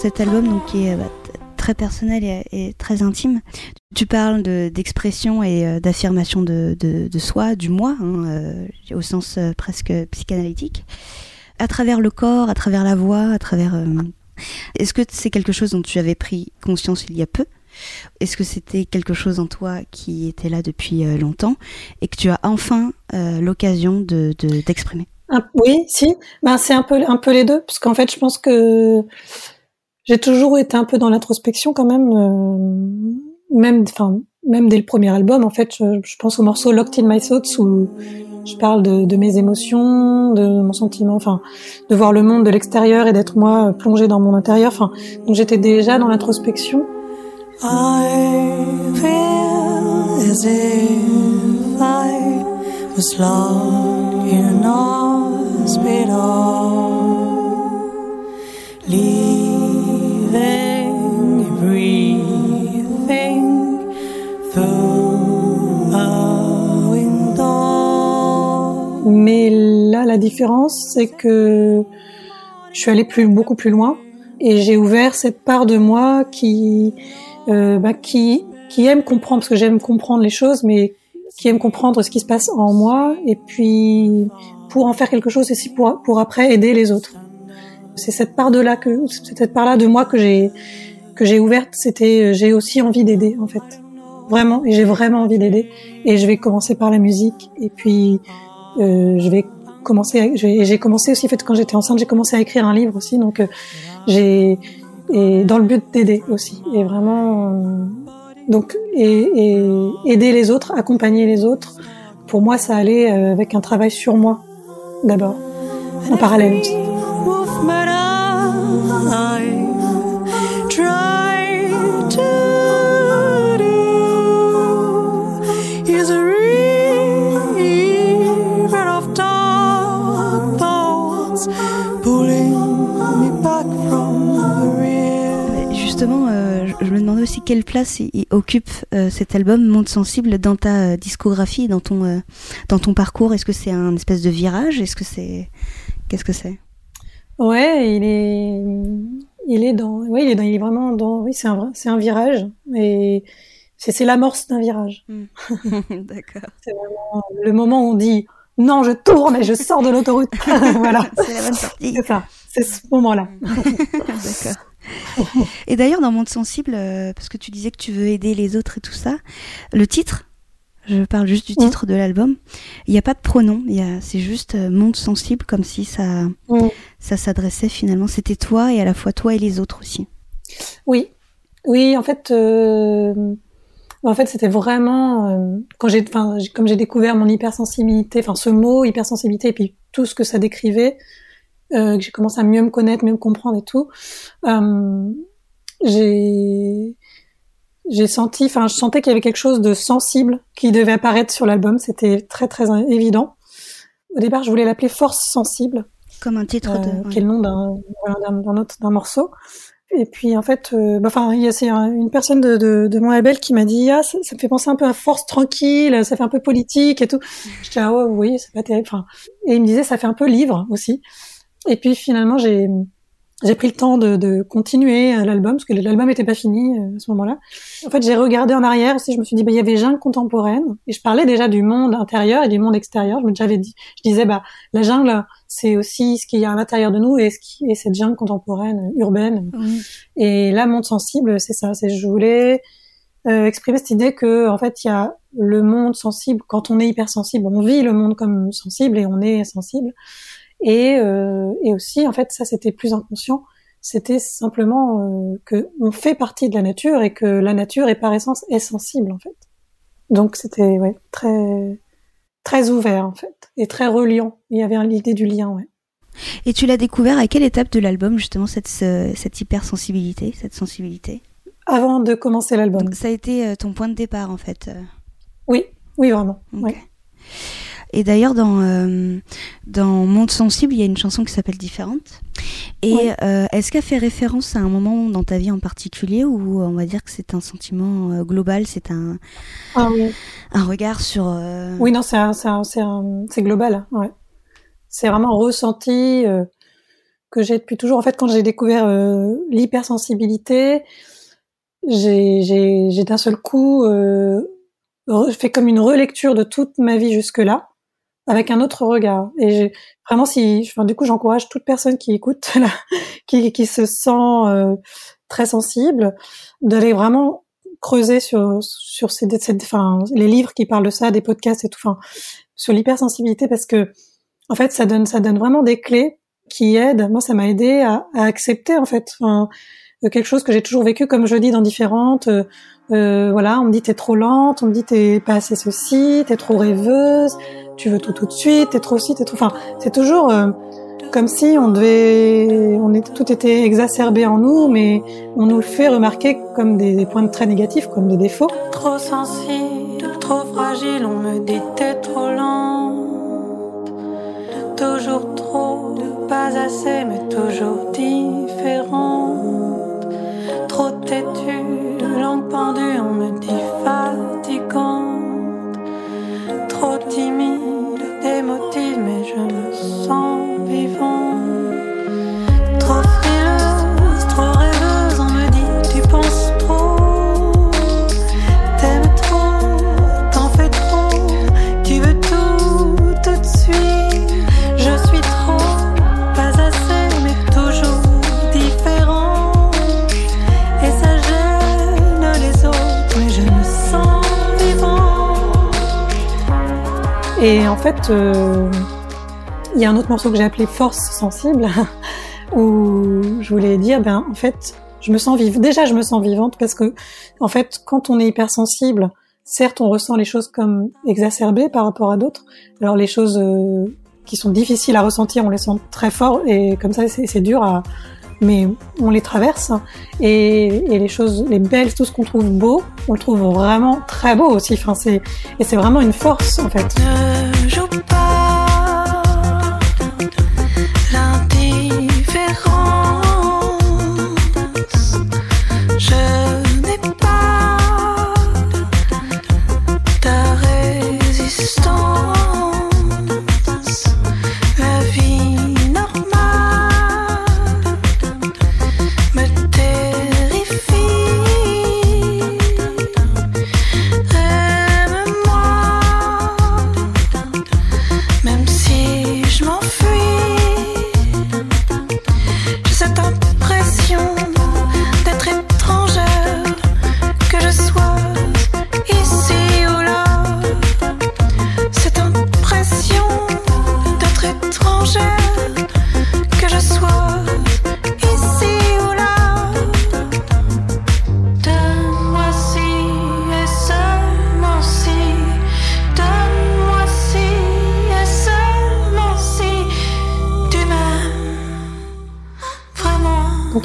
cet album, donc qui est bah, très personnel et, très intime, tu parles d'expression et euh, d'affirmation de, de, soi, du moi, hein, euh, au sens euh, presque psychanalytique, à travers le corps, à travers la voix, à travers. Est-ce que c'est quelque chose dont tu avais pris conscience il y a peu? Est-ce que c'était quelque chose en toi qui était là depuis longtemps et que tu as enfin l'occasion de d'exprimer? Oui, si. Ben, c'est un peu, un peu les deux, parce qu'en fait, je pense que j'ai toujours été un peu dans l'introspection quand même, euh, même, enfin, même dès le premier album. En fait, je, pense au morceau Locked in My Thoughts où je parle de, mes émotions, de mon sentiment, enfin, de voir le monde de l'extérieur et d'être moi plongée dans mon intérieur. Enfin, donc j'étais déjà dans l'introspection. I Mais là, la différence, c'est que je suis allée plus, beaucoup plus loin et j'ai ouvert cette part de moi qui, euh, bah, qui, qui aime comprendre, parce que j'aime comprendre les choses, mais qui aime comprendre ce qui se passe en moi et puis pour en faire quelque chose et pour, pour après aider les autres. C'est cette part de là que, cette part là de moi que j'ai, que j'ai ouverte. C'était, j'ai aussi envie d'aider, en fait. Vraiment. Et j'ai vraiment envie d'aider. Et je vais commencer par la musique. Et puis, euh, je vais commencer. J'ai commencé aussi, en fait, quand j'étais enceinte, j'ai commencé à écrire un livre aussi. Donc, euh, j'ai et dans le but d'aider aussi. Et vraiment, euh, donc, et, et, aider les autres, accompagner les autres. Pour moi, ça allait euh, avec un travail sur moi d'abord, en parallèle. pulling aussi quelle place il, il occupe euh, cet album Monde Sensible dans ta euh, discographie, dans ton, euh, dans ton parcours? Est-ce que c'est un espèce de virage? Est-ce que c'est. Qu'est-ce que c'est? Ouais, il est, il est dans, oui, il est dans, il est vraiment dans, oui, c'est un, c'est un virage et c'est, c'est l'amorce d'un virage. D'accord. C'est vraiment le moment où on dit non, je tourne et je sors de l'autoroute. voilà, C'est la bonne sortie. c'est ça, c'est ce moment-là. D'accord. Et d'ailleurs, dans Monde Sensible, euh, parce que tu disais que tu veux aider les autres et tout ça, le titre, je parle juste du titre de l'album, il n'y a pas de pronom, c'est juste euh, Monde Sensible, comme si ça, ça s'adressait finalement, c'était toi et à la fois toi et les autres aussi. Oui, oui, en fait, euh, en fait, c'était vraiment euh, quand j'ai, enfin, j'ai- comme j'ai découvert mon hypersensibilité, enfin, ce mot hypersensibilité et puis tout ce que ça décrivait, que j'ai commencé à mieux me connaître, mieux me comprendre et tout, euh, j'ai, j'ai senti, enfin, je sentais qu'il y avait quelque chose de sensible qui devait apparaître sur l'album. C'était très très évident. Au départ, je voulais l'appeler Force sensible Comme un titre euh, qui est le nom d'un d'un d'un autre d'un morceau. Et puis en fait, euh, bah, enfin, il y a c'est un- une personne de, de, de mon label qui m'a dit ah ça, ça me fait penser un peu à Force tranquille, ça fait un peu politique et tout. J'étais ah ouais oui c'est pas terrible. Enfin, et il me disait ça fait un peu livre aussi. Et puis finalement j'ai j'ai pris le temps de, de continuer l'album parce que l'album était pas fini euh, à ce moment-là. En fait, j'ai regardé en arrière aussi. Je me suis dit, bah, il y avait jungle contemporaine et je parlais déjà du monde intérieur et du monde extérieur. Je me j'avais dit, je disais, bah, la jungle, c'est aussi ce qu'il y a à l'intérieur de nous et ce qui est cette jungle contemporaine urbaine. Oui. Et là, monde sensible, c'est ça. C'est je voulais euh, exprimer cette idée que, en fait, il y a le monde sensible. Quand on est hypersensible, on vit le monde comme sensible et on est sensible. Et, euh, et aussi, en fait, ça, c'était plus inconscient. C'était simplement euh, que on fait partie de la nature et que la nature est par essence est sensible, en fait. Donc, c'était ouais, très très ouvert, en fait, et très reliant. Il y avait l'idée du lien, ouais. Et tu l'as découvert à quelle étape de l'album, justement, cette, ce- cette hypersensibilité, cette sensibilité? Avant de commencer l'album. Ça a été euh, ton point de départ, en fait. euh. Oui, oui, vraiment. Ouais. Et d'ailleurs, dans, euh, dans Monde Sensible, il y a une chanson qui s'appelle Différente. Et Oui. euh, est-ce qu'elle fait référence à un moment dans ta vie en particulier ou on va dire que c'est un sentiment euh, global, c'est un, Ah oui. un regard sur... Oui, non, c'est global, ouais. C'est vraiment ressenti que j'ai depuis toujours. En fait, quand j'ai découvert l'hypersensibilité, j'ai j'ai- j'ai d'un seul coup fait comme une relecture de toute ma vie jusque-là, avec un autre regard. Et vraiment, si, enfin, du coup, j'encourage toute personne qui écoute, là, qui, qui se sent euh, très sensible, d'aller vraiment creuser sur sur ces, cette, enfin, les livres qui parlent de ça, des podcasts et tout, enfin, sur l'hypersensibilité, parce que en fait, ça donne ça donne vraiment des clés qui aident. Moi, ça m'a aidé à, à accepter en fait, enfin, quelque chose que j'ai toujours vécu, comme je dis dans différentes. euh, euh, voilà, on me dit t'es trop lente, on me dit t'es pas assez ceci, t'es trop rêveuse, tu veux tout tout de suite, t'es trop ci, t'es trop. Enfin, c'est toujours euh, comme si on devait, on est tout était exacerbé en nous, mais on nous le fait remarquer comme des, des points de très négatifs, comme des défauts. Trop sensible, trop fragile, on me dit t'es trop lente. Toujours trop, pas assez, mais toujours différente. Trop têtue, langue pendue, on me dit fatigante. Trop timide, Et en fait, euh, il y a un autre morceau que j'ai appelé Force sensible, où je voulais dire, ben en fait, je me sens vive. Déjà, je me sens vivante parce que, en fait, quand on est hypersensible, certes, on ressent les choses comme exacerbées par rapport à d'autres. Alors les choses euh, qui sont difficiles à ressentir, on les sent très fort et comme ça, c'est c'est dur à, mais on les traverse. Et, et les choses, les belles, tout ce qu'on trouve beau, on le trouve vraiment très beau aussi. Et c'est vraiment une force en fait.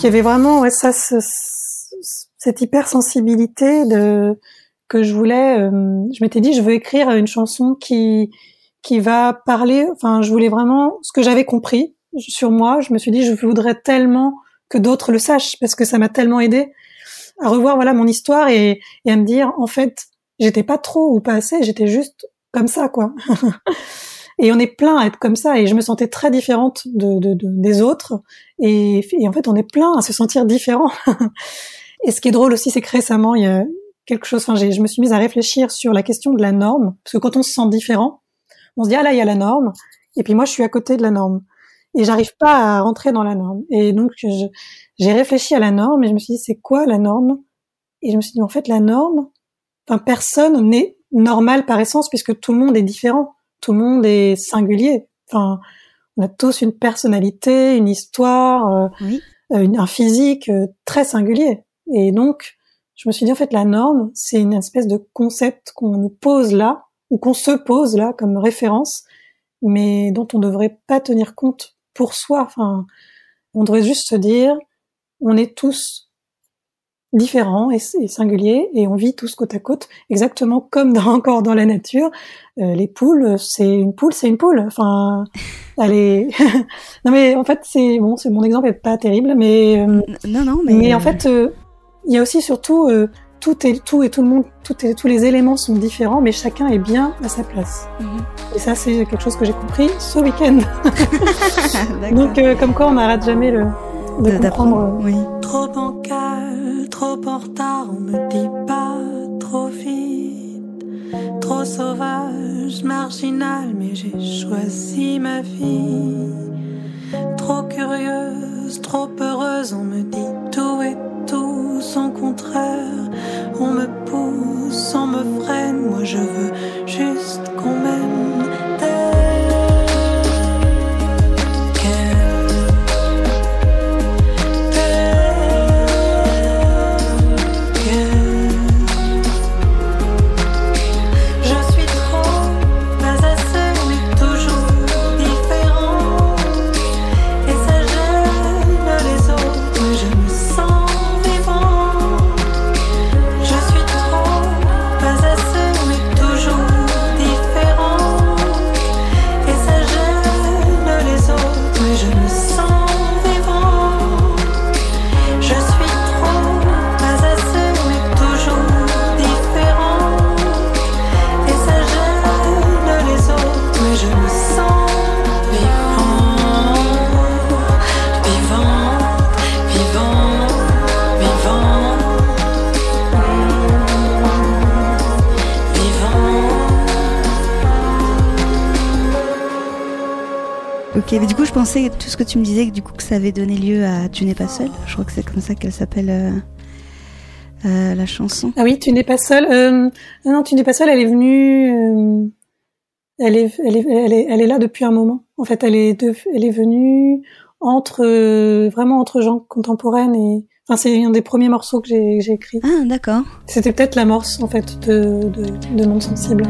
Il y avait vraiment ça, ce, cette hypersensibilité que je voulais. Euh, je m'étais dit, je veux écrire une chanson qui qui va parler. Enfin, je voulais vraiment ce que j'avais compris sur moi. Je me suis dit, je voudrais tellement que d'autres le sachent parce que ça m'a tellement aidé à revoir voilà mon histoire et, et à me dire en fait j'étais pas trop ou pas assez j'étais juste comme ça quoi et on est plein à être comme ça. Et je me sentais très différente de, de, de des autres. Et, et, en fait on est plein à se sentir différent. Et ce qui est drôle aussi c'est que récemment il y a quelque chose enfin je me suis mise à réfléchir sur la question de la norme. Parce que quand on se sent différent on se dit ah là il y a la norme. Et puis moi je suis à côté de la norme. Et j'arrive pas à rentrer dans la norme. Et donc j'ai réfléchi à la norme et je me suis dit c'est quoi la norme? Et je me suis dit en fait la norme, enfin personne n'est normal par essence puisque tout le monde est différent, tout le monde est singulier. Enfin on a tous une personnalité, une histoire, euh, euh, un physique euh, très singulier. Et donc je me suis dit en fait la norme c'est une espèce de concept qu'on nous pose là ou qu'on se pose là comme référence mais dont on ne devrait pas tenir compte pour soi. Enfin, on devrait juste se dire, on est tous différents et, singuliers et on vit tous côte à côte, exactement comme dans, encore dans la nature. Euh, les poules, c'est une poule, c'est une poule. Enfin, allez. non mais en fait, c'est bon, c'est mon exemple est pas terrible, mais euh, non non, mais, mais en fait, euh, il y a aussi surtout tout et tout et tout le monde, tout et tous les éléments sont différents, mais chacun est bien à sa place. Mhm. Et ça, c'est quelque chose que j'ai compris ce week-end. Donc, comme quoi, on n'arrête jamais le, de, comprendre. Oui. Trop bancal, trop en retard, on me dit pas trop vite. Trop sauvage, marginal, mais j'ai choisi ma vie. Trop curieuse, trop heureuse, on me dit tout et tout son contraire. On me pousse, on me freine, moi je veux juste qu'on m'aime. Mais du coup, je pensais tout ce que tu me disais, que du coup, que ça avait donné lieu à Tu n'es pas seul. Je crois que c'est comme ça qu'elle s'appelle euh, euh, la chanson. Ah oui, Tu n'es pas seul. Euh, non, Tu n'es pas seul. Elle est venue. Euh, elle est, elle est, elle est, elle est là depuis un moment. En fait, elle est, de, elle est venue entre vraiment entre gens contemporaines et. Enfin, c'est un des premiers morceaux que j'ai, écrit. Ah, d'accord. C'était peut-être l'amorce en fait de de, de Monde sensible.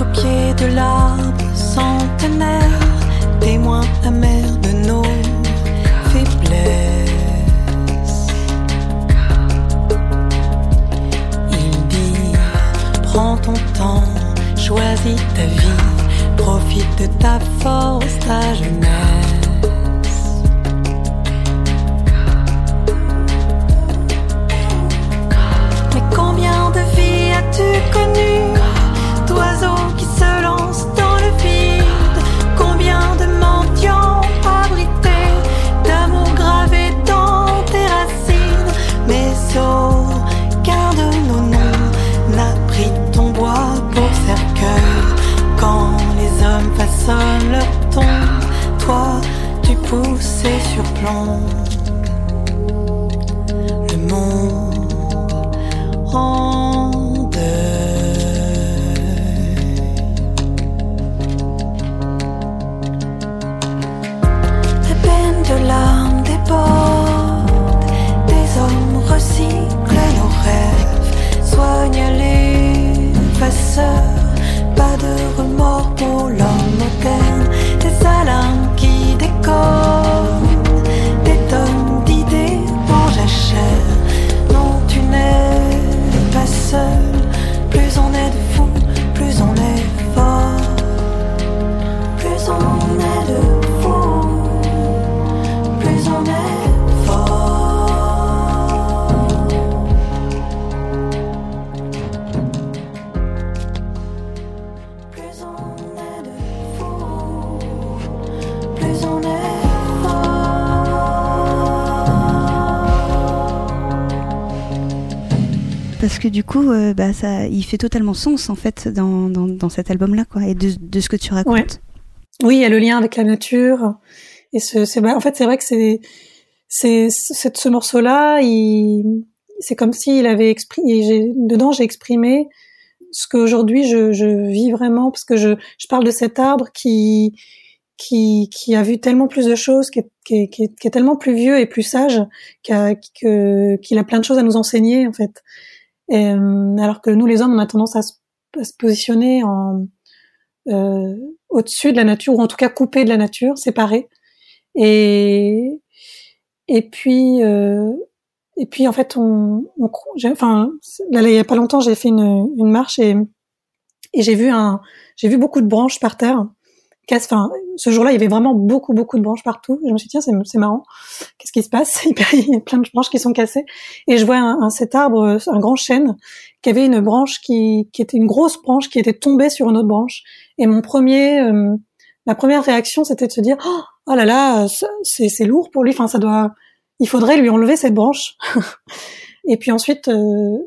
Au pied de l'arbre centenaire témoin amer de nos faiblesses. Il dit, prends ton temps, choisis ta vie, profite de ta force, ta jeunesse. Mais combien de vies as-tu connues, d'oiseaux qui se lancent Garde nos noms, n'abrite ton bois pour cercueil. Quand les hommes façonnent leur tombe, toi tu poussais sur plomb. Le monde en débordent, soigne les fasseurs, pas de remords pour l'homme moderne, des alarmes qui décorent, des tonnes d'idées en jachère. Non, tu n'es pas seul, plus on est de fous. Parce que du coup, euh, bah, ça, il fait totalement sens en fait dans, dans, dans cet album-là, quoi, et de, de ce que tu racontes. Oui, il y a le lien avec la nature. Et ce, c'est, bah, en fait, c'est vrai que c'est, c'est, ce morceau-là, c'est comme s'il avait exprimé, dedans, j'ai exprimé ce qu'aujourd'hui je, je vis vraiment, parce que je, je parle de cet arbre qui, qui, qui a vu tellement plus de choses, qui est, qui qui est, tellement plus vieux et plus sage, qu'il a, a plein de choses à nous enseigner, en fait. Euh, alors que nous, les hommes, on a tendance à se, à se positionner en, euh, au-dessus de la nature, ou en tout cas coupé de la nature, séparé. Et, et puis, euh, et puis en fait, on, on enfin, là, il y a pas longtemps, j'ai fait une, une marche et, et j'ai vu un, j'ai vu beaucoup de branches par terre. Enfin, ce jour-là, il y avait vraiment beaucoup, beaucoup de branches partout. Je me suis dit, tiens, c'est marrant. Qu'est-ce qui se passe? Il y a plein de branches qui sont cassées. Et je vois un, un, cet arbre, un grand chêne, qui avait une branche qui, qui était une grosse branche qui était tombée sur une autre branche. Et mon premier, euh, ma première réaction, c'était de se dire, oh, oh là là, c'est lourd pour lui. Enfin, ça doit, il faudrait lui enlever cette branche. et puis ensuite, euh,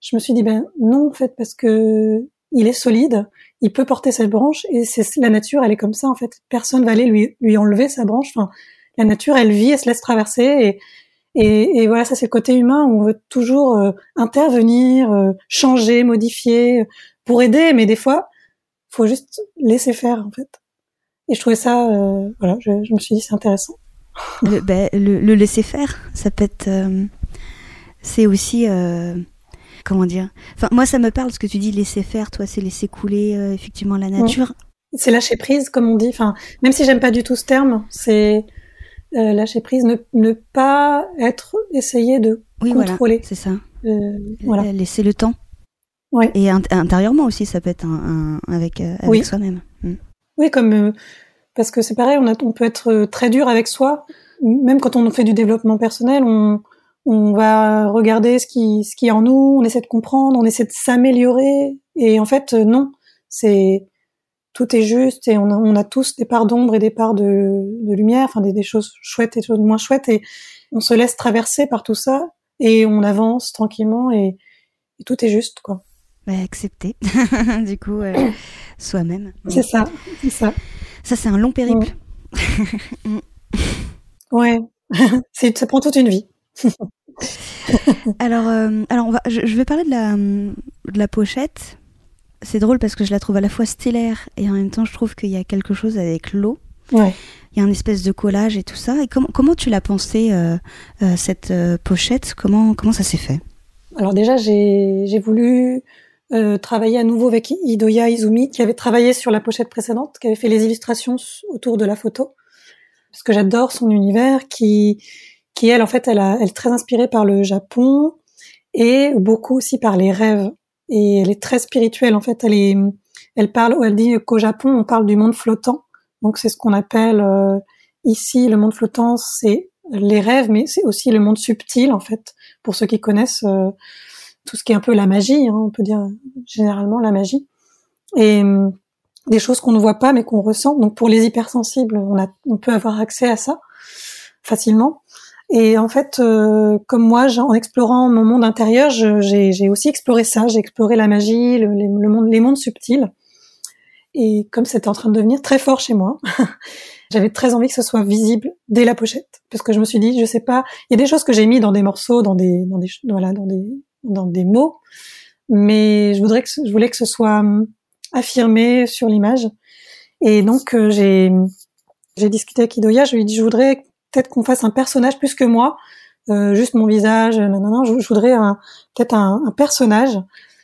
je me suis dit, ben non, en fait, parce que il est solide, il peut porter cette branche, et c'est la nature, elle est comme ça, en fait. Personne va aller lui, lui enlever sa branche. Enfin, la nature, elle vit, elle se laisse traverser, et, et, voilà, ça c'est le côté humain où on veut toujours euh, intervenir, euh, changer, modifier, pour aider, mais des fois, faut juste laisser faire, en fait. Et je trouvais ça, voilà, je, je me suis dit, c'est intéressant le, ben, le, laisser faire, ça peut être. Euh, c'est aussi. Euh, comment dire Enfin, moi, ça me parle ce que tu dis, laisser faire, toi, c'est laisser couler euh, effectivement la nature. C'est lâcher prise, comme on dit. Enfin, même si j'aime pas du tout ce terme, c'est lâcher prise, ne, ne, pas être essayé de oui, contrôler. c'est ça. voilà. Laisser le temps. Ouais. Et intérieurement aussi, ça peut être un, avec, avec soi-même. Mm. Oui, comme parce que c'est pareil, on, a, on peut être euh, très dur avec soi, même quand on fait du développement personnel, on, on va regarder ce qui, ce qui est en nous, on essaie de comprendre, on essaie de s'améliorer, et en fait, euh, non, c'est tout est juste et on a, on a tous des parts d'ombre et des parts de, de lumière, enfin des, des, choses chouettes et des choses moins chouettes, et on se laisse traverser par tout ça et on avance tranquillement et, tout est juste, quoi. Bah, accepter, du coup, euh, soi-même. C'est ça, c'est ça. Ça, c'est un long périple. ouais, ça prend toute une vie. alors, euh, alors on va, je, vais parler de la, de la pochette. C'est drôle parce que je la trouve à la fois stellaire et en même temps, je trouve qu'il y a quelque chose avec l'eau. Ouais. Il y a un espèce de collage et tout ça. Et comment, comment tu l'as pensé, euh, euh, cette pochette? Comment, comment ça s'est fait? Alors déjà, j'ai voulu travailler à nouveau avec Idoya Izumi, qui avait travaillé sur la pochette précédente, qui avait fait les illustrations autour de la photo. Parce que j'adore son univers, qui, qui elle, en fait, elle, a, elle est très inspirée par le Japon et beaucoup aussi par les rêves. Et elle est très spirituelle, en fait. Elle est, elle parle, elle dit qu'au Japon, on parle du monde flottant. Donc c'est ce qu'on appelle euh, ici le monde flottant, c'est les rêves, mais c'est aussi le monde subtil, en fait, pour ceux qui connaissent. Euh, tout ce qui est un peu la magie, hein, on peut dire généralement la magie, et hum, des choses qu'on ne voit pas mais qu'on ressent. Donc pour les hypersensibles, on, a, on peut avoir accès à ça facilement. Et en fait, euh, comme moi, en explorant mon monde intérieur, j'ai aussi exploré ça. J'ai exploré la magie, le, le monde, les mondes subtils. Et comme c'était en train de devenir très fort chez moi, j'avais très envie que ce soit visible dès la pochette, parce que je me suis dit, je sais pas, il y a des choses que j'ai mis dans des morceaux, dans des, dans des, voilà, dans des, dans des mots, mais je voudrais que je voulais que ce soit hum, affirmé sur l'image. Et donc euh, j'ai j'ai discuté avec Idoya, je lui ai dit je voudrais peut-être qu'on fasse un personnage plus que moi, euh, juste mon visage, non non, je, je voudrais peut-être un, un, personnage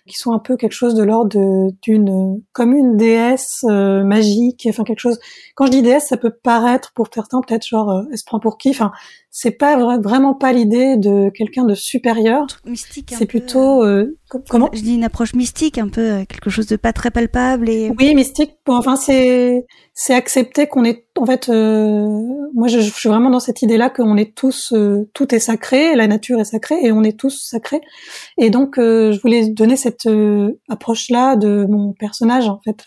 qui soit un peu quelque chose de l'ordre d'une comme une déesse euh, magique, enfin quelque chose. Quand je dis déesse, ça peut paraître pour certains peut-être genre euh, elle se prend pour qui. Enfin, c'est pas vraiment pas l'idée de quelqu'un de supérieur. Mystique. C'est plutôt euh, comment? Je dis une approche mystique, un peu quelque chose de pas très palpable et. Oui, mystique. Bon, enfin, c'est c'est accepter qu'on est en fait. moi, je, je, suis vraiment dans cette idée-là qu'on est tous tout est sacré, la nature est sacrée et on est tous sacrés. Et donc, je voulais donner cette euh, approche-là de mon personnage en fait,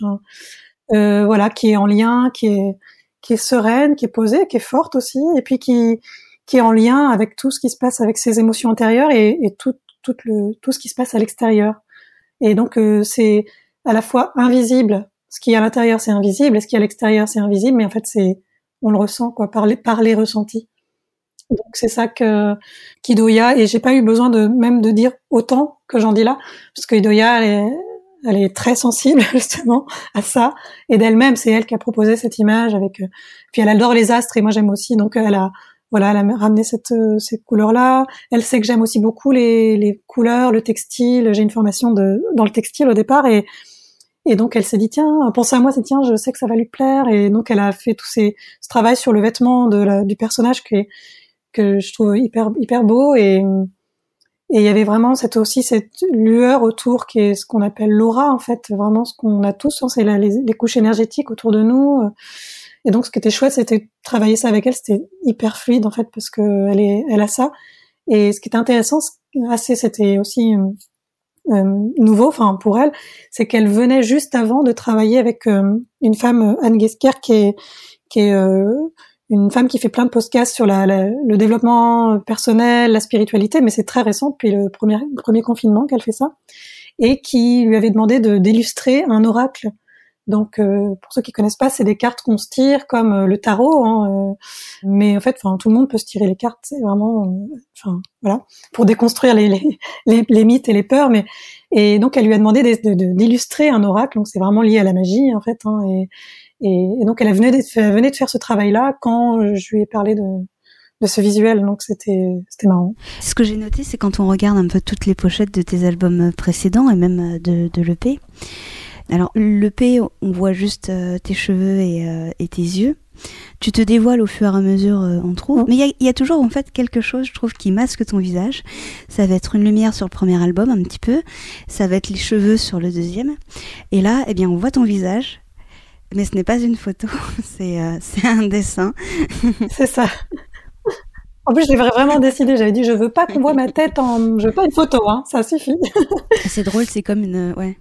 euh, voilà, qui est en lien, qui est qui est sereine, qui est posée, qui est forte aussi, et puis qui qui est en lien avec tout ce qui se passe avec ses émotions intérieures et, et tout tout le tout ce qui se passe à l'extérieur. Et donc euh, c'est à la fois invisible, ce qui est à l'intérieur c'est invisible, et ce qui est à l'extérieur c'est invisible, mais en fait c'est on le ressent quoi par les par les ressentis. Donc c'est ça que qu'Idoya et j'ai pas eu besoin de même de dire autant que j'en dis là parce que Idoya elle est, elle est très sensible justement à ça et d'elle-même c'est elle qui a proposé cette image avec euh, puis elle adore les astres et moi j'aime aussi donc elle a voilà elle a ramené cette euh, ces couleurs là elle sait que j'aime aussi beaucoup les, les couleurs le textile. J'ai une formation de dans le textile au départ et et donc elle s'est dit tiens pensez à moi c'est tiens je sais que ça va lui plaire. Et donc elle a fait tout ces, ce travail sur le vêtement de du personnage qui est que je trouve hyper hyper beau. Et et il y avait vraiment cette aussi cette lueur autour qui est ce qu'on appelle l'aura en fait. Vraiment ce qu'on a tous hein, c'est les, couches énergétiques autour de nous et donc ce qui était chouette c'était travailler ça avec elle c'était hyper fluide en fait parce que elle est elle a ça et ce qui était intéressant assez c'était aussi euh, nouveau enfin pour elle c'est qu'elle venait juste avant de travailler avec euh, une femme Anne Gesker qui est qui est euh, une femme qui fait plein de podcasts sur la, le développement personnel, la spiritualité, mais c'est très récent depuis le premier, premier confinement qu'elle fait ça, et qui lui avait demandé de d'illustrer un oracle. Donc, euh, pour ceux qui connaissent pas, c'est des cartes qu'on se tire comme euh, le tarot, hein, euh, mais en fait, enfin, tout le monde peut se tirer les cartes. C'est vraiment, enfin, voilà, pour déconstruire les, les, les, mythes et les peurs. Mais et donc, elle lui a demandé d'illustrer un oracle. Donc, c'est vraiment lié à la magie, en fait. Hein, et, et, donc elle venait de, venait de faire ce travail-là quand je lui ai parlé de, de ce visuel, donc c'était c'était marrant. Ce que j'ai noté, c'est quand on regarde un peu toutes les pochettes de tes albums précédents et même de, de l'EP. Alors l'EP, on voit juste euh, tes cheveux et, euh, et, tes yeux. Tu te dévoiles au fur et à mesure, euh, on trouve. Mais il y, y a, toujours en fait quelque chose, je trouve, qui masque ton visage. Ça va être une lumière sur le premier album, un petit peu. Ça va être les cheveux sur le deuxième. Et là, eh bien, on voit ton visage mais ce n'est pas une photo, c'est euh, un dessin. c'est ça. En plus, j'ai vraiment décidé. J'avais dit, je veux pas qu'on voit ma tête en, je veux pas une photo, hein, ça suffit. c'est drôle, c'est comme une, ouais,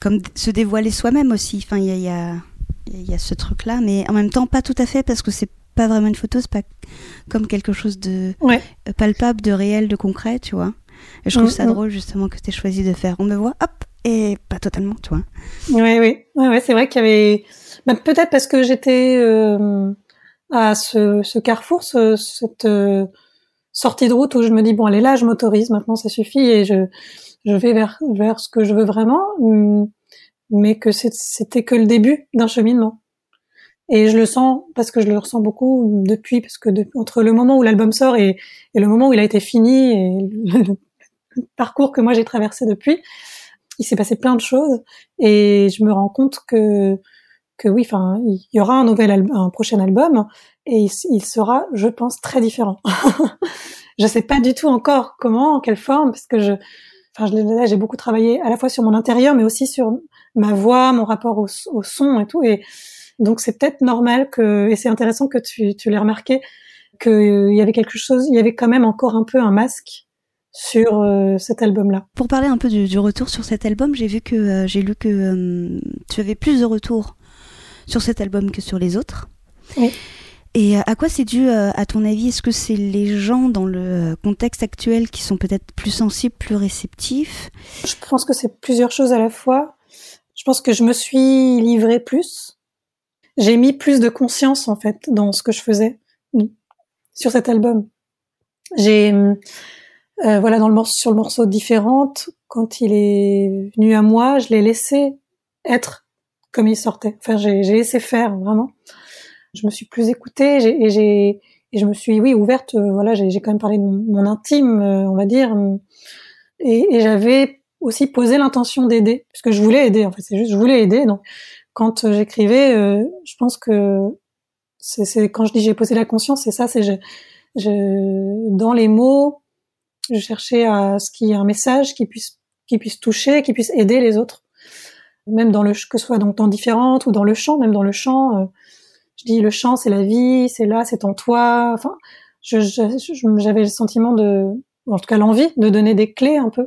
comme se dévoiler soi-même aussi. Enfin, il y a, y, a, y a ce truc-là, mais en même temps, pas tout à fait parce que c'est pas vraiment une photo, c'est pas comme quelque chose de palpable, de réel, de concret, tu vois. Et je trouve mm, ça mm. drôle justement que tu aies choisi de faire. On me voit, hop, et pas totalement, tu vois. Oui, oui, ouais, c'est vrai qu'il y avait bah, peut-être parce que j'étais euh, à ce, ce carrefour, ce, cette euh, sortie de route où je me dis bon allez là, je m'autorise, maintenant ça suffit et je je vais vers vers ce que je veux vraiment, hum, mais que c'était que le début d'un cheminement. Et je le sens parce que je le ressens beaucoup depuis, parce que entre le moment où l'album sort et, le moment où il a été fini et le, parcours que moi j'ai traversé depuis, il s'est passé plein de choses et je me rends compte que que oui, enfin, il y aura un nouvel un prochain album et il, sera, je pense, très différent. je sais pas du tout encore comment, en quelle forme, parce que je, enfin, je, j'ai beaucoup travaillé à la fois sur mon intérieur, mais aussi sur ma voix, mon rapport au, au son et tout. Et donc, c'est peut-être normal que, et c'est intéressant que tu, tu l'aies remarqué, qu'il y avait quelque chose, il y avait quand même encore un peu un masque sur euh, cet album-là. Pour parler un peu du, du, retour sur cet album, j'ai vu que euh, j'ai lu que euh, tu avais plus de retours sur cet album que sur les autres. Oui. Et euh, à quoi c'est dû, euh, à ton avis? Est-ce que c'est les gens dans le contexte actuel qui sont peut-être plus sensibles, plus réceptifs? Je pense que c'est plusieurs choses à la fois. Je pense que je me suis livrée plus. J'ai mis plus de conscience en fait dans ce que je faisais sur cet album. J'ai euh, voilà dans le morceau sur le morceau différente quand il est venu à moi, je l'ai laissé être comme il sortait. Enfin, j'ai laissé faire vraiment. Je me suis plus écoutée et j'ai et je me suis oui ouverte. Euh, voilà, j'ai quand même parlé de mon, intime, euh, on va dire, et, et j'avais aussi posé l'intention d'aider parce que je voulais aider. En fait, c'est juste je voulais aider. Donc, quand euh, j'écrivais, je pense que c'est quand je dis j'ai posé la conscience, c'est ça. C'est je, je dans les mots, je cherchais à ce qu'il y ait un message qui puisse qui puisse toucher, qui puisse aider les autres même dans le que ce soit donc dans différentes ou dans le chant, même dans le chant, je dis le chant c'est la vie, c'est là, c'est en toi. Enfin, j'avais le sentiment de, en tout cas l'envie de donner des clés un peu,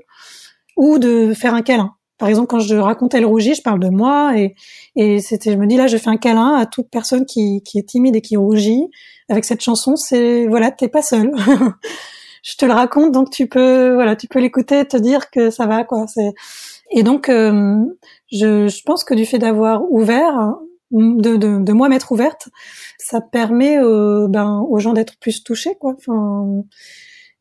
ou de faire un câlin. Par exemple, quand je racontais le rougit, je parle de moi et, et c'était, je me dis là, je fais un câlin à toute personne qui, qui est timide et qui rougit. Avec cette chanson, c'est voilà, t'es pas seul. je te le raconte, donc tu peux, voilà, tu peux l'écouter, te dire que ça va, quoi. C'est et donc, euh, je, je, pense que du fait d'avoir ouvert, de, de, de moi m'être ouverte, ça permet euh, ben, aux gens d'être plus touchés, quoi. Enfin,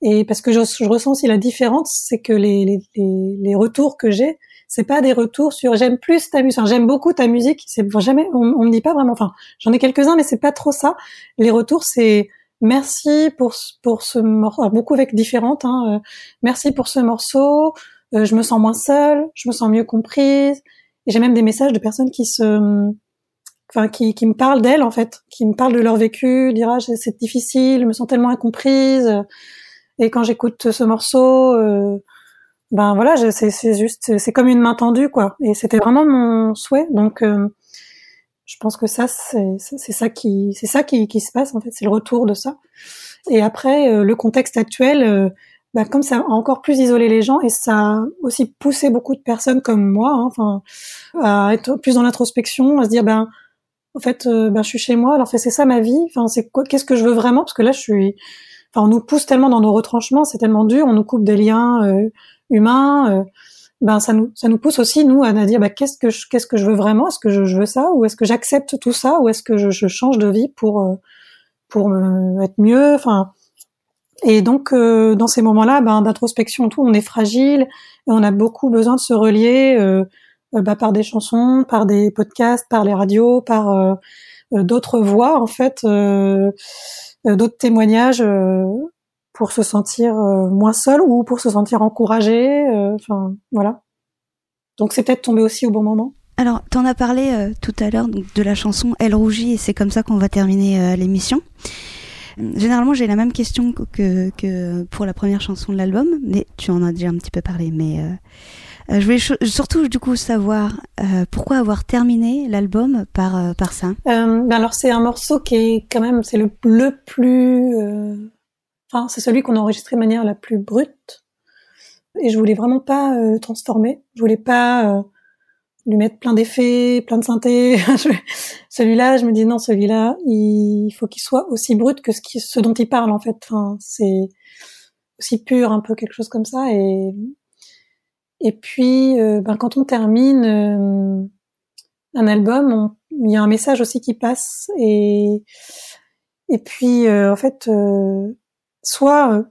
et parce que je, je ressens aussi la différence, c'est que les, les, les, retours que j'ai, c'est pas des retours sur j'aime plus ta musique, j'aime beaucoup ta musique. C'est jamais, on, on, me dit pas vraiment. Enfin, j'en ai quelques uns, mais c'est pas trop ça. Les retours, c'est merci pour pour ce morceau, beaucoup avec différentes. Hein, euh, merci pour ce morceau. Euh, je me sens moins seule, je me sens mieux comprise. Et j'ai même des messages de personnes qui se, enfin, qui, qui me parlent d'elles en fait, qui me parlent de leur vécu, dire ah, c'est difficile, je me sens tellement incomprise. Et quand j'écoute ce morceau, euh, ben voilà, c'est juste, c'est comme une main tendue quoi. Et c'était vraiment mon souhait. Donc, euh, je pense que ça, c'est ça qui, c'est ça qui, qui se passe en fait, c'est le retour de ça. Et après, le contexte actuel bah, comme ça a encore plus isolé les gens et ça a aussi poussé beaucoup de personnes comme moi, hein, enfin, à être plus dans l'introspection, à se dire ben, en fait, euh, ben, je suis chez moi, alors c'est ça ma vie. Enfin, c'est quoi, qu'est-ce que je veux vraiment? Parce que là, je suis, enfin, on nous pousse tellement dans nos retranchements, c'est tellement dur, on nous coupe des liens euh, humains. Euh, ben, ça nous, ça nous pousse aussi nous à, dire ben, qu'est-ce que je, qu'est-ce que je veux vraiment? Est-ce que je, je, veux ça? Ou est-ce que j'accepte tout ça? Ou est-ce que je, je, change de vie pour pour être mieux? Enfin et donc, dans ces moments-là, ben, d'introspection, tout, on est fragile et on a beaucoup besoin de se relier bah, par des chansons, par des podcasts, par les radios, par euh, d'autres voix, en fait, d'autres témoignages pour se sentir moins seul ou pour se sentir encouragé. Enfin, voilà. Donc, c'est peut-être tombé aussi au bon moment. Alors, tu en as parlé tout à l'heure de la chanson Elle rougit et c'est comme ça qu'on va terminer l'émission. Généralement, j'ai la même question que, que, pour la première chanson de l'album, mais tu en as déjà un petit peu parlé. Mais euh, euh je voulais surtout du coup savoir euh, pourquoi avoir terminé l'album par euh, par ça? Euh, ben alors c'est un morceau qui est quand même c'est le le plus, enfin c'est celui qu'on a enregistré de manière la plus brute. Et je voulais vraiment pas transformer. Je voulais pas lui mettre plein d'effets, plein de synthé. celui-là, je me dis non, celui-là, il faut qu'il soit aussi brut que ce, ce dont il parle en fait. Enfin, c'est aussi pur, un peu quelque chose comme ça. Et et puis, euh, ben, quand on termine euh, un album, il y a un message aussi qui passe. Et et puis, euh, en fait, soit,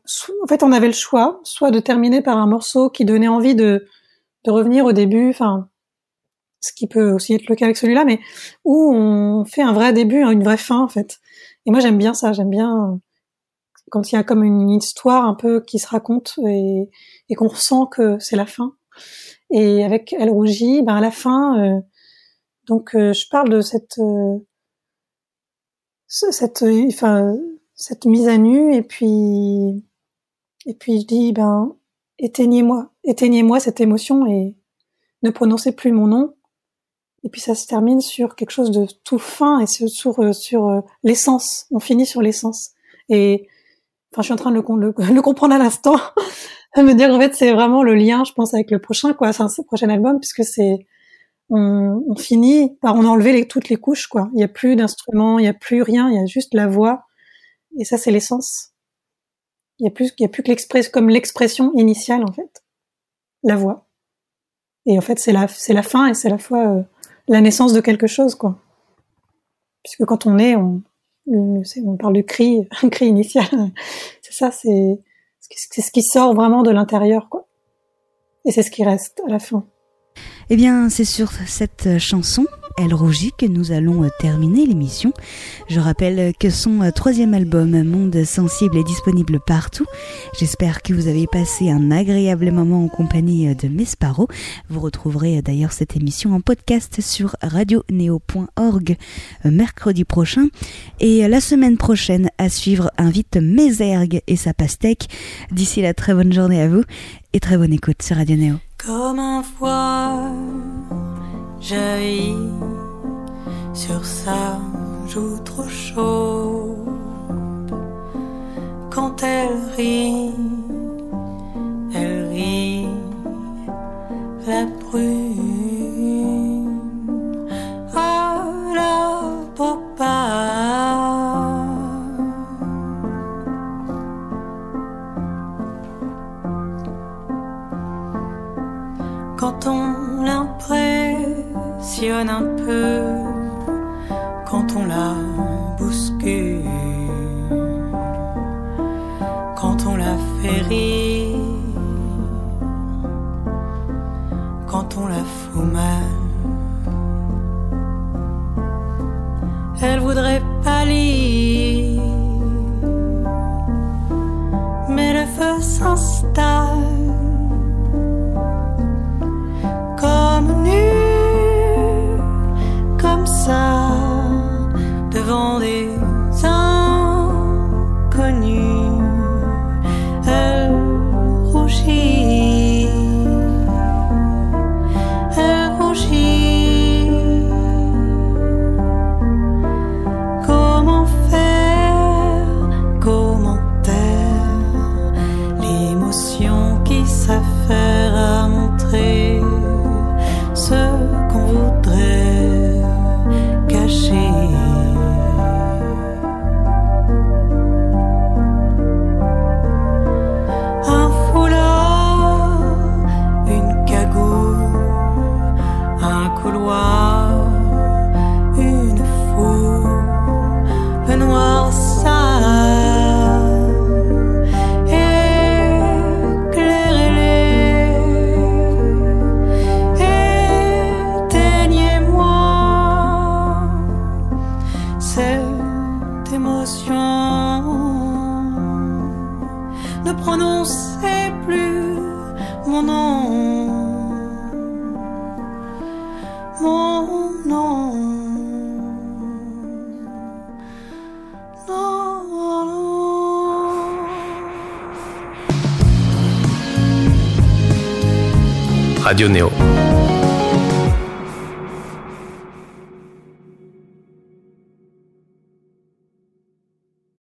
en fait, on avait le choix, soit de terminer par un morceau qui donnait envie de de revenir au début, enfin ce qui peut aussi être le cas avec celui-là, mais où on fait un vrai début, une vraie fin en fait. Et moi j'aime bien ça, j'aime bien quand il y a comme une histoire un peu qui se raconte et, et qu'on ressent que c'est la fin. Et avec Elle rougit, ben à la fin, euh, donc euh, je parle de cette euh, cette enfin cette mise à nu et puis et puis je dis ben éteignez-moi, éteignez-moi cette émotion et ne prononcez plus mon nom et puis ça se termine sur quelque chose de tout fin et sur sur, l'essence. On finit sur l'essence. Et enfin, je suis en train de le, le, comprendre à l'instant, me dire en fait c'est vraiment le lien, je pense, avec le prochain quoi, enfin le prochain album, puisque c'est on, on, finit par on a enlevé les, toutes les couches quoi. Il n'y a plus d'instruments, il n'y a plus rien, il y a juste la voix. Et ça c'est l'essence. Il y a plus, il y a plus que l'expression comme l'expression initiale en fait, la voix. Et en fait c'est la c'est la fin et c'est la fois euh, la naissance de quelque chose, quoi. Puisque quand on est, on, on parle du cri, un cri initial. C'est ça, c'est ce qui sort vraiment de l'intérieur, quoi. Et c'est ce qui reste à la fin. Eh bien, c'est sur cette chanson elle rougit que nous allons euh, terminer l'émission. Je rappelle que son euh, troisième album, Monde Sensible, est disponible partout. J'espère que vous avez passé un agréable moment en compagnie euh, de Mesparo. Vous retrouverez d'ailleurs cette émission en podcast sur radioneo.org mercredi prochain. Et la semaine prochaine, à suivre, invite Mézergue et sa pastèque. D'ici là, très bonne journée à vous et très bonne écoute sur Radio Néo. Comme un jaillit sur sa joue trop chaude. Quand elle rit, elle rit la brume à la Quand on l'imprime l'impressionne un peu, quand on la bouscule, quand on la fait rire, quand on la fout. Elle voudrait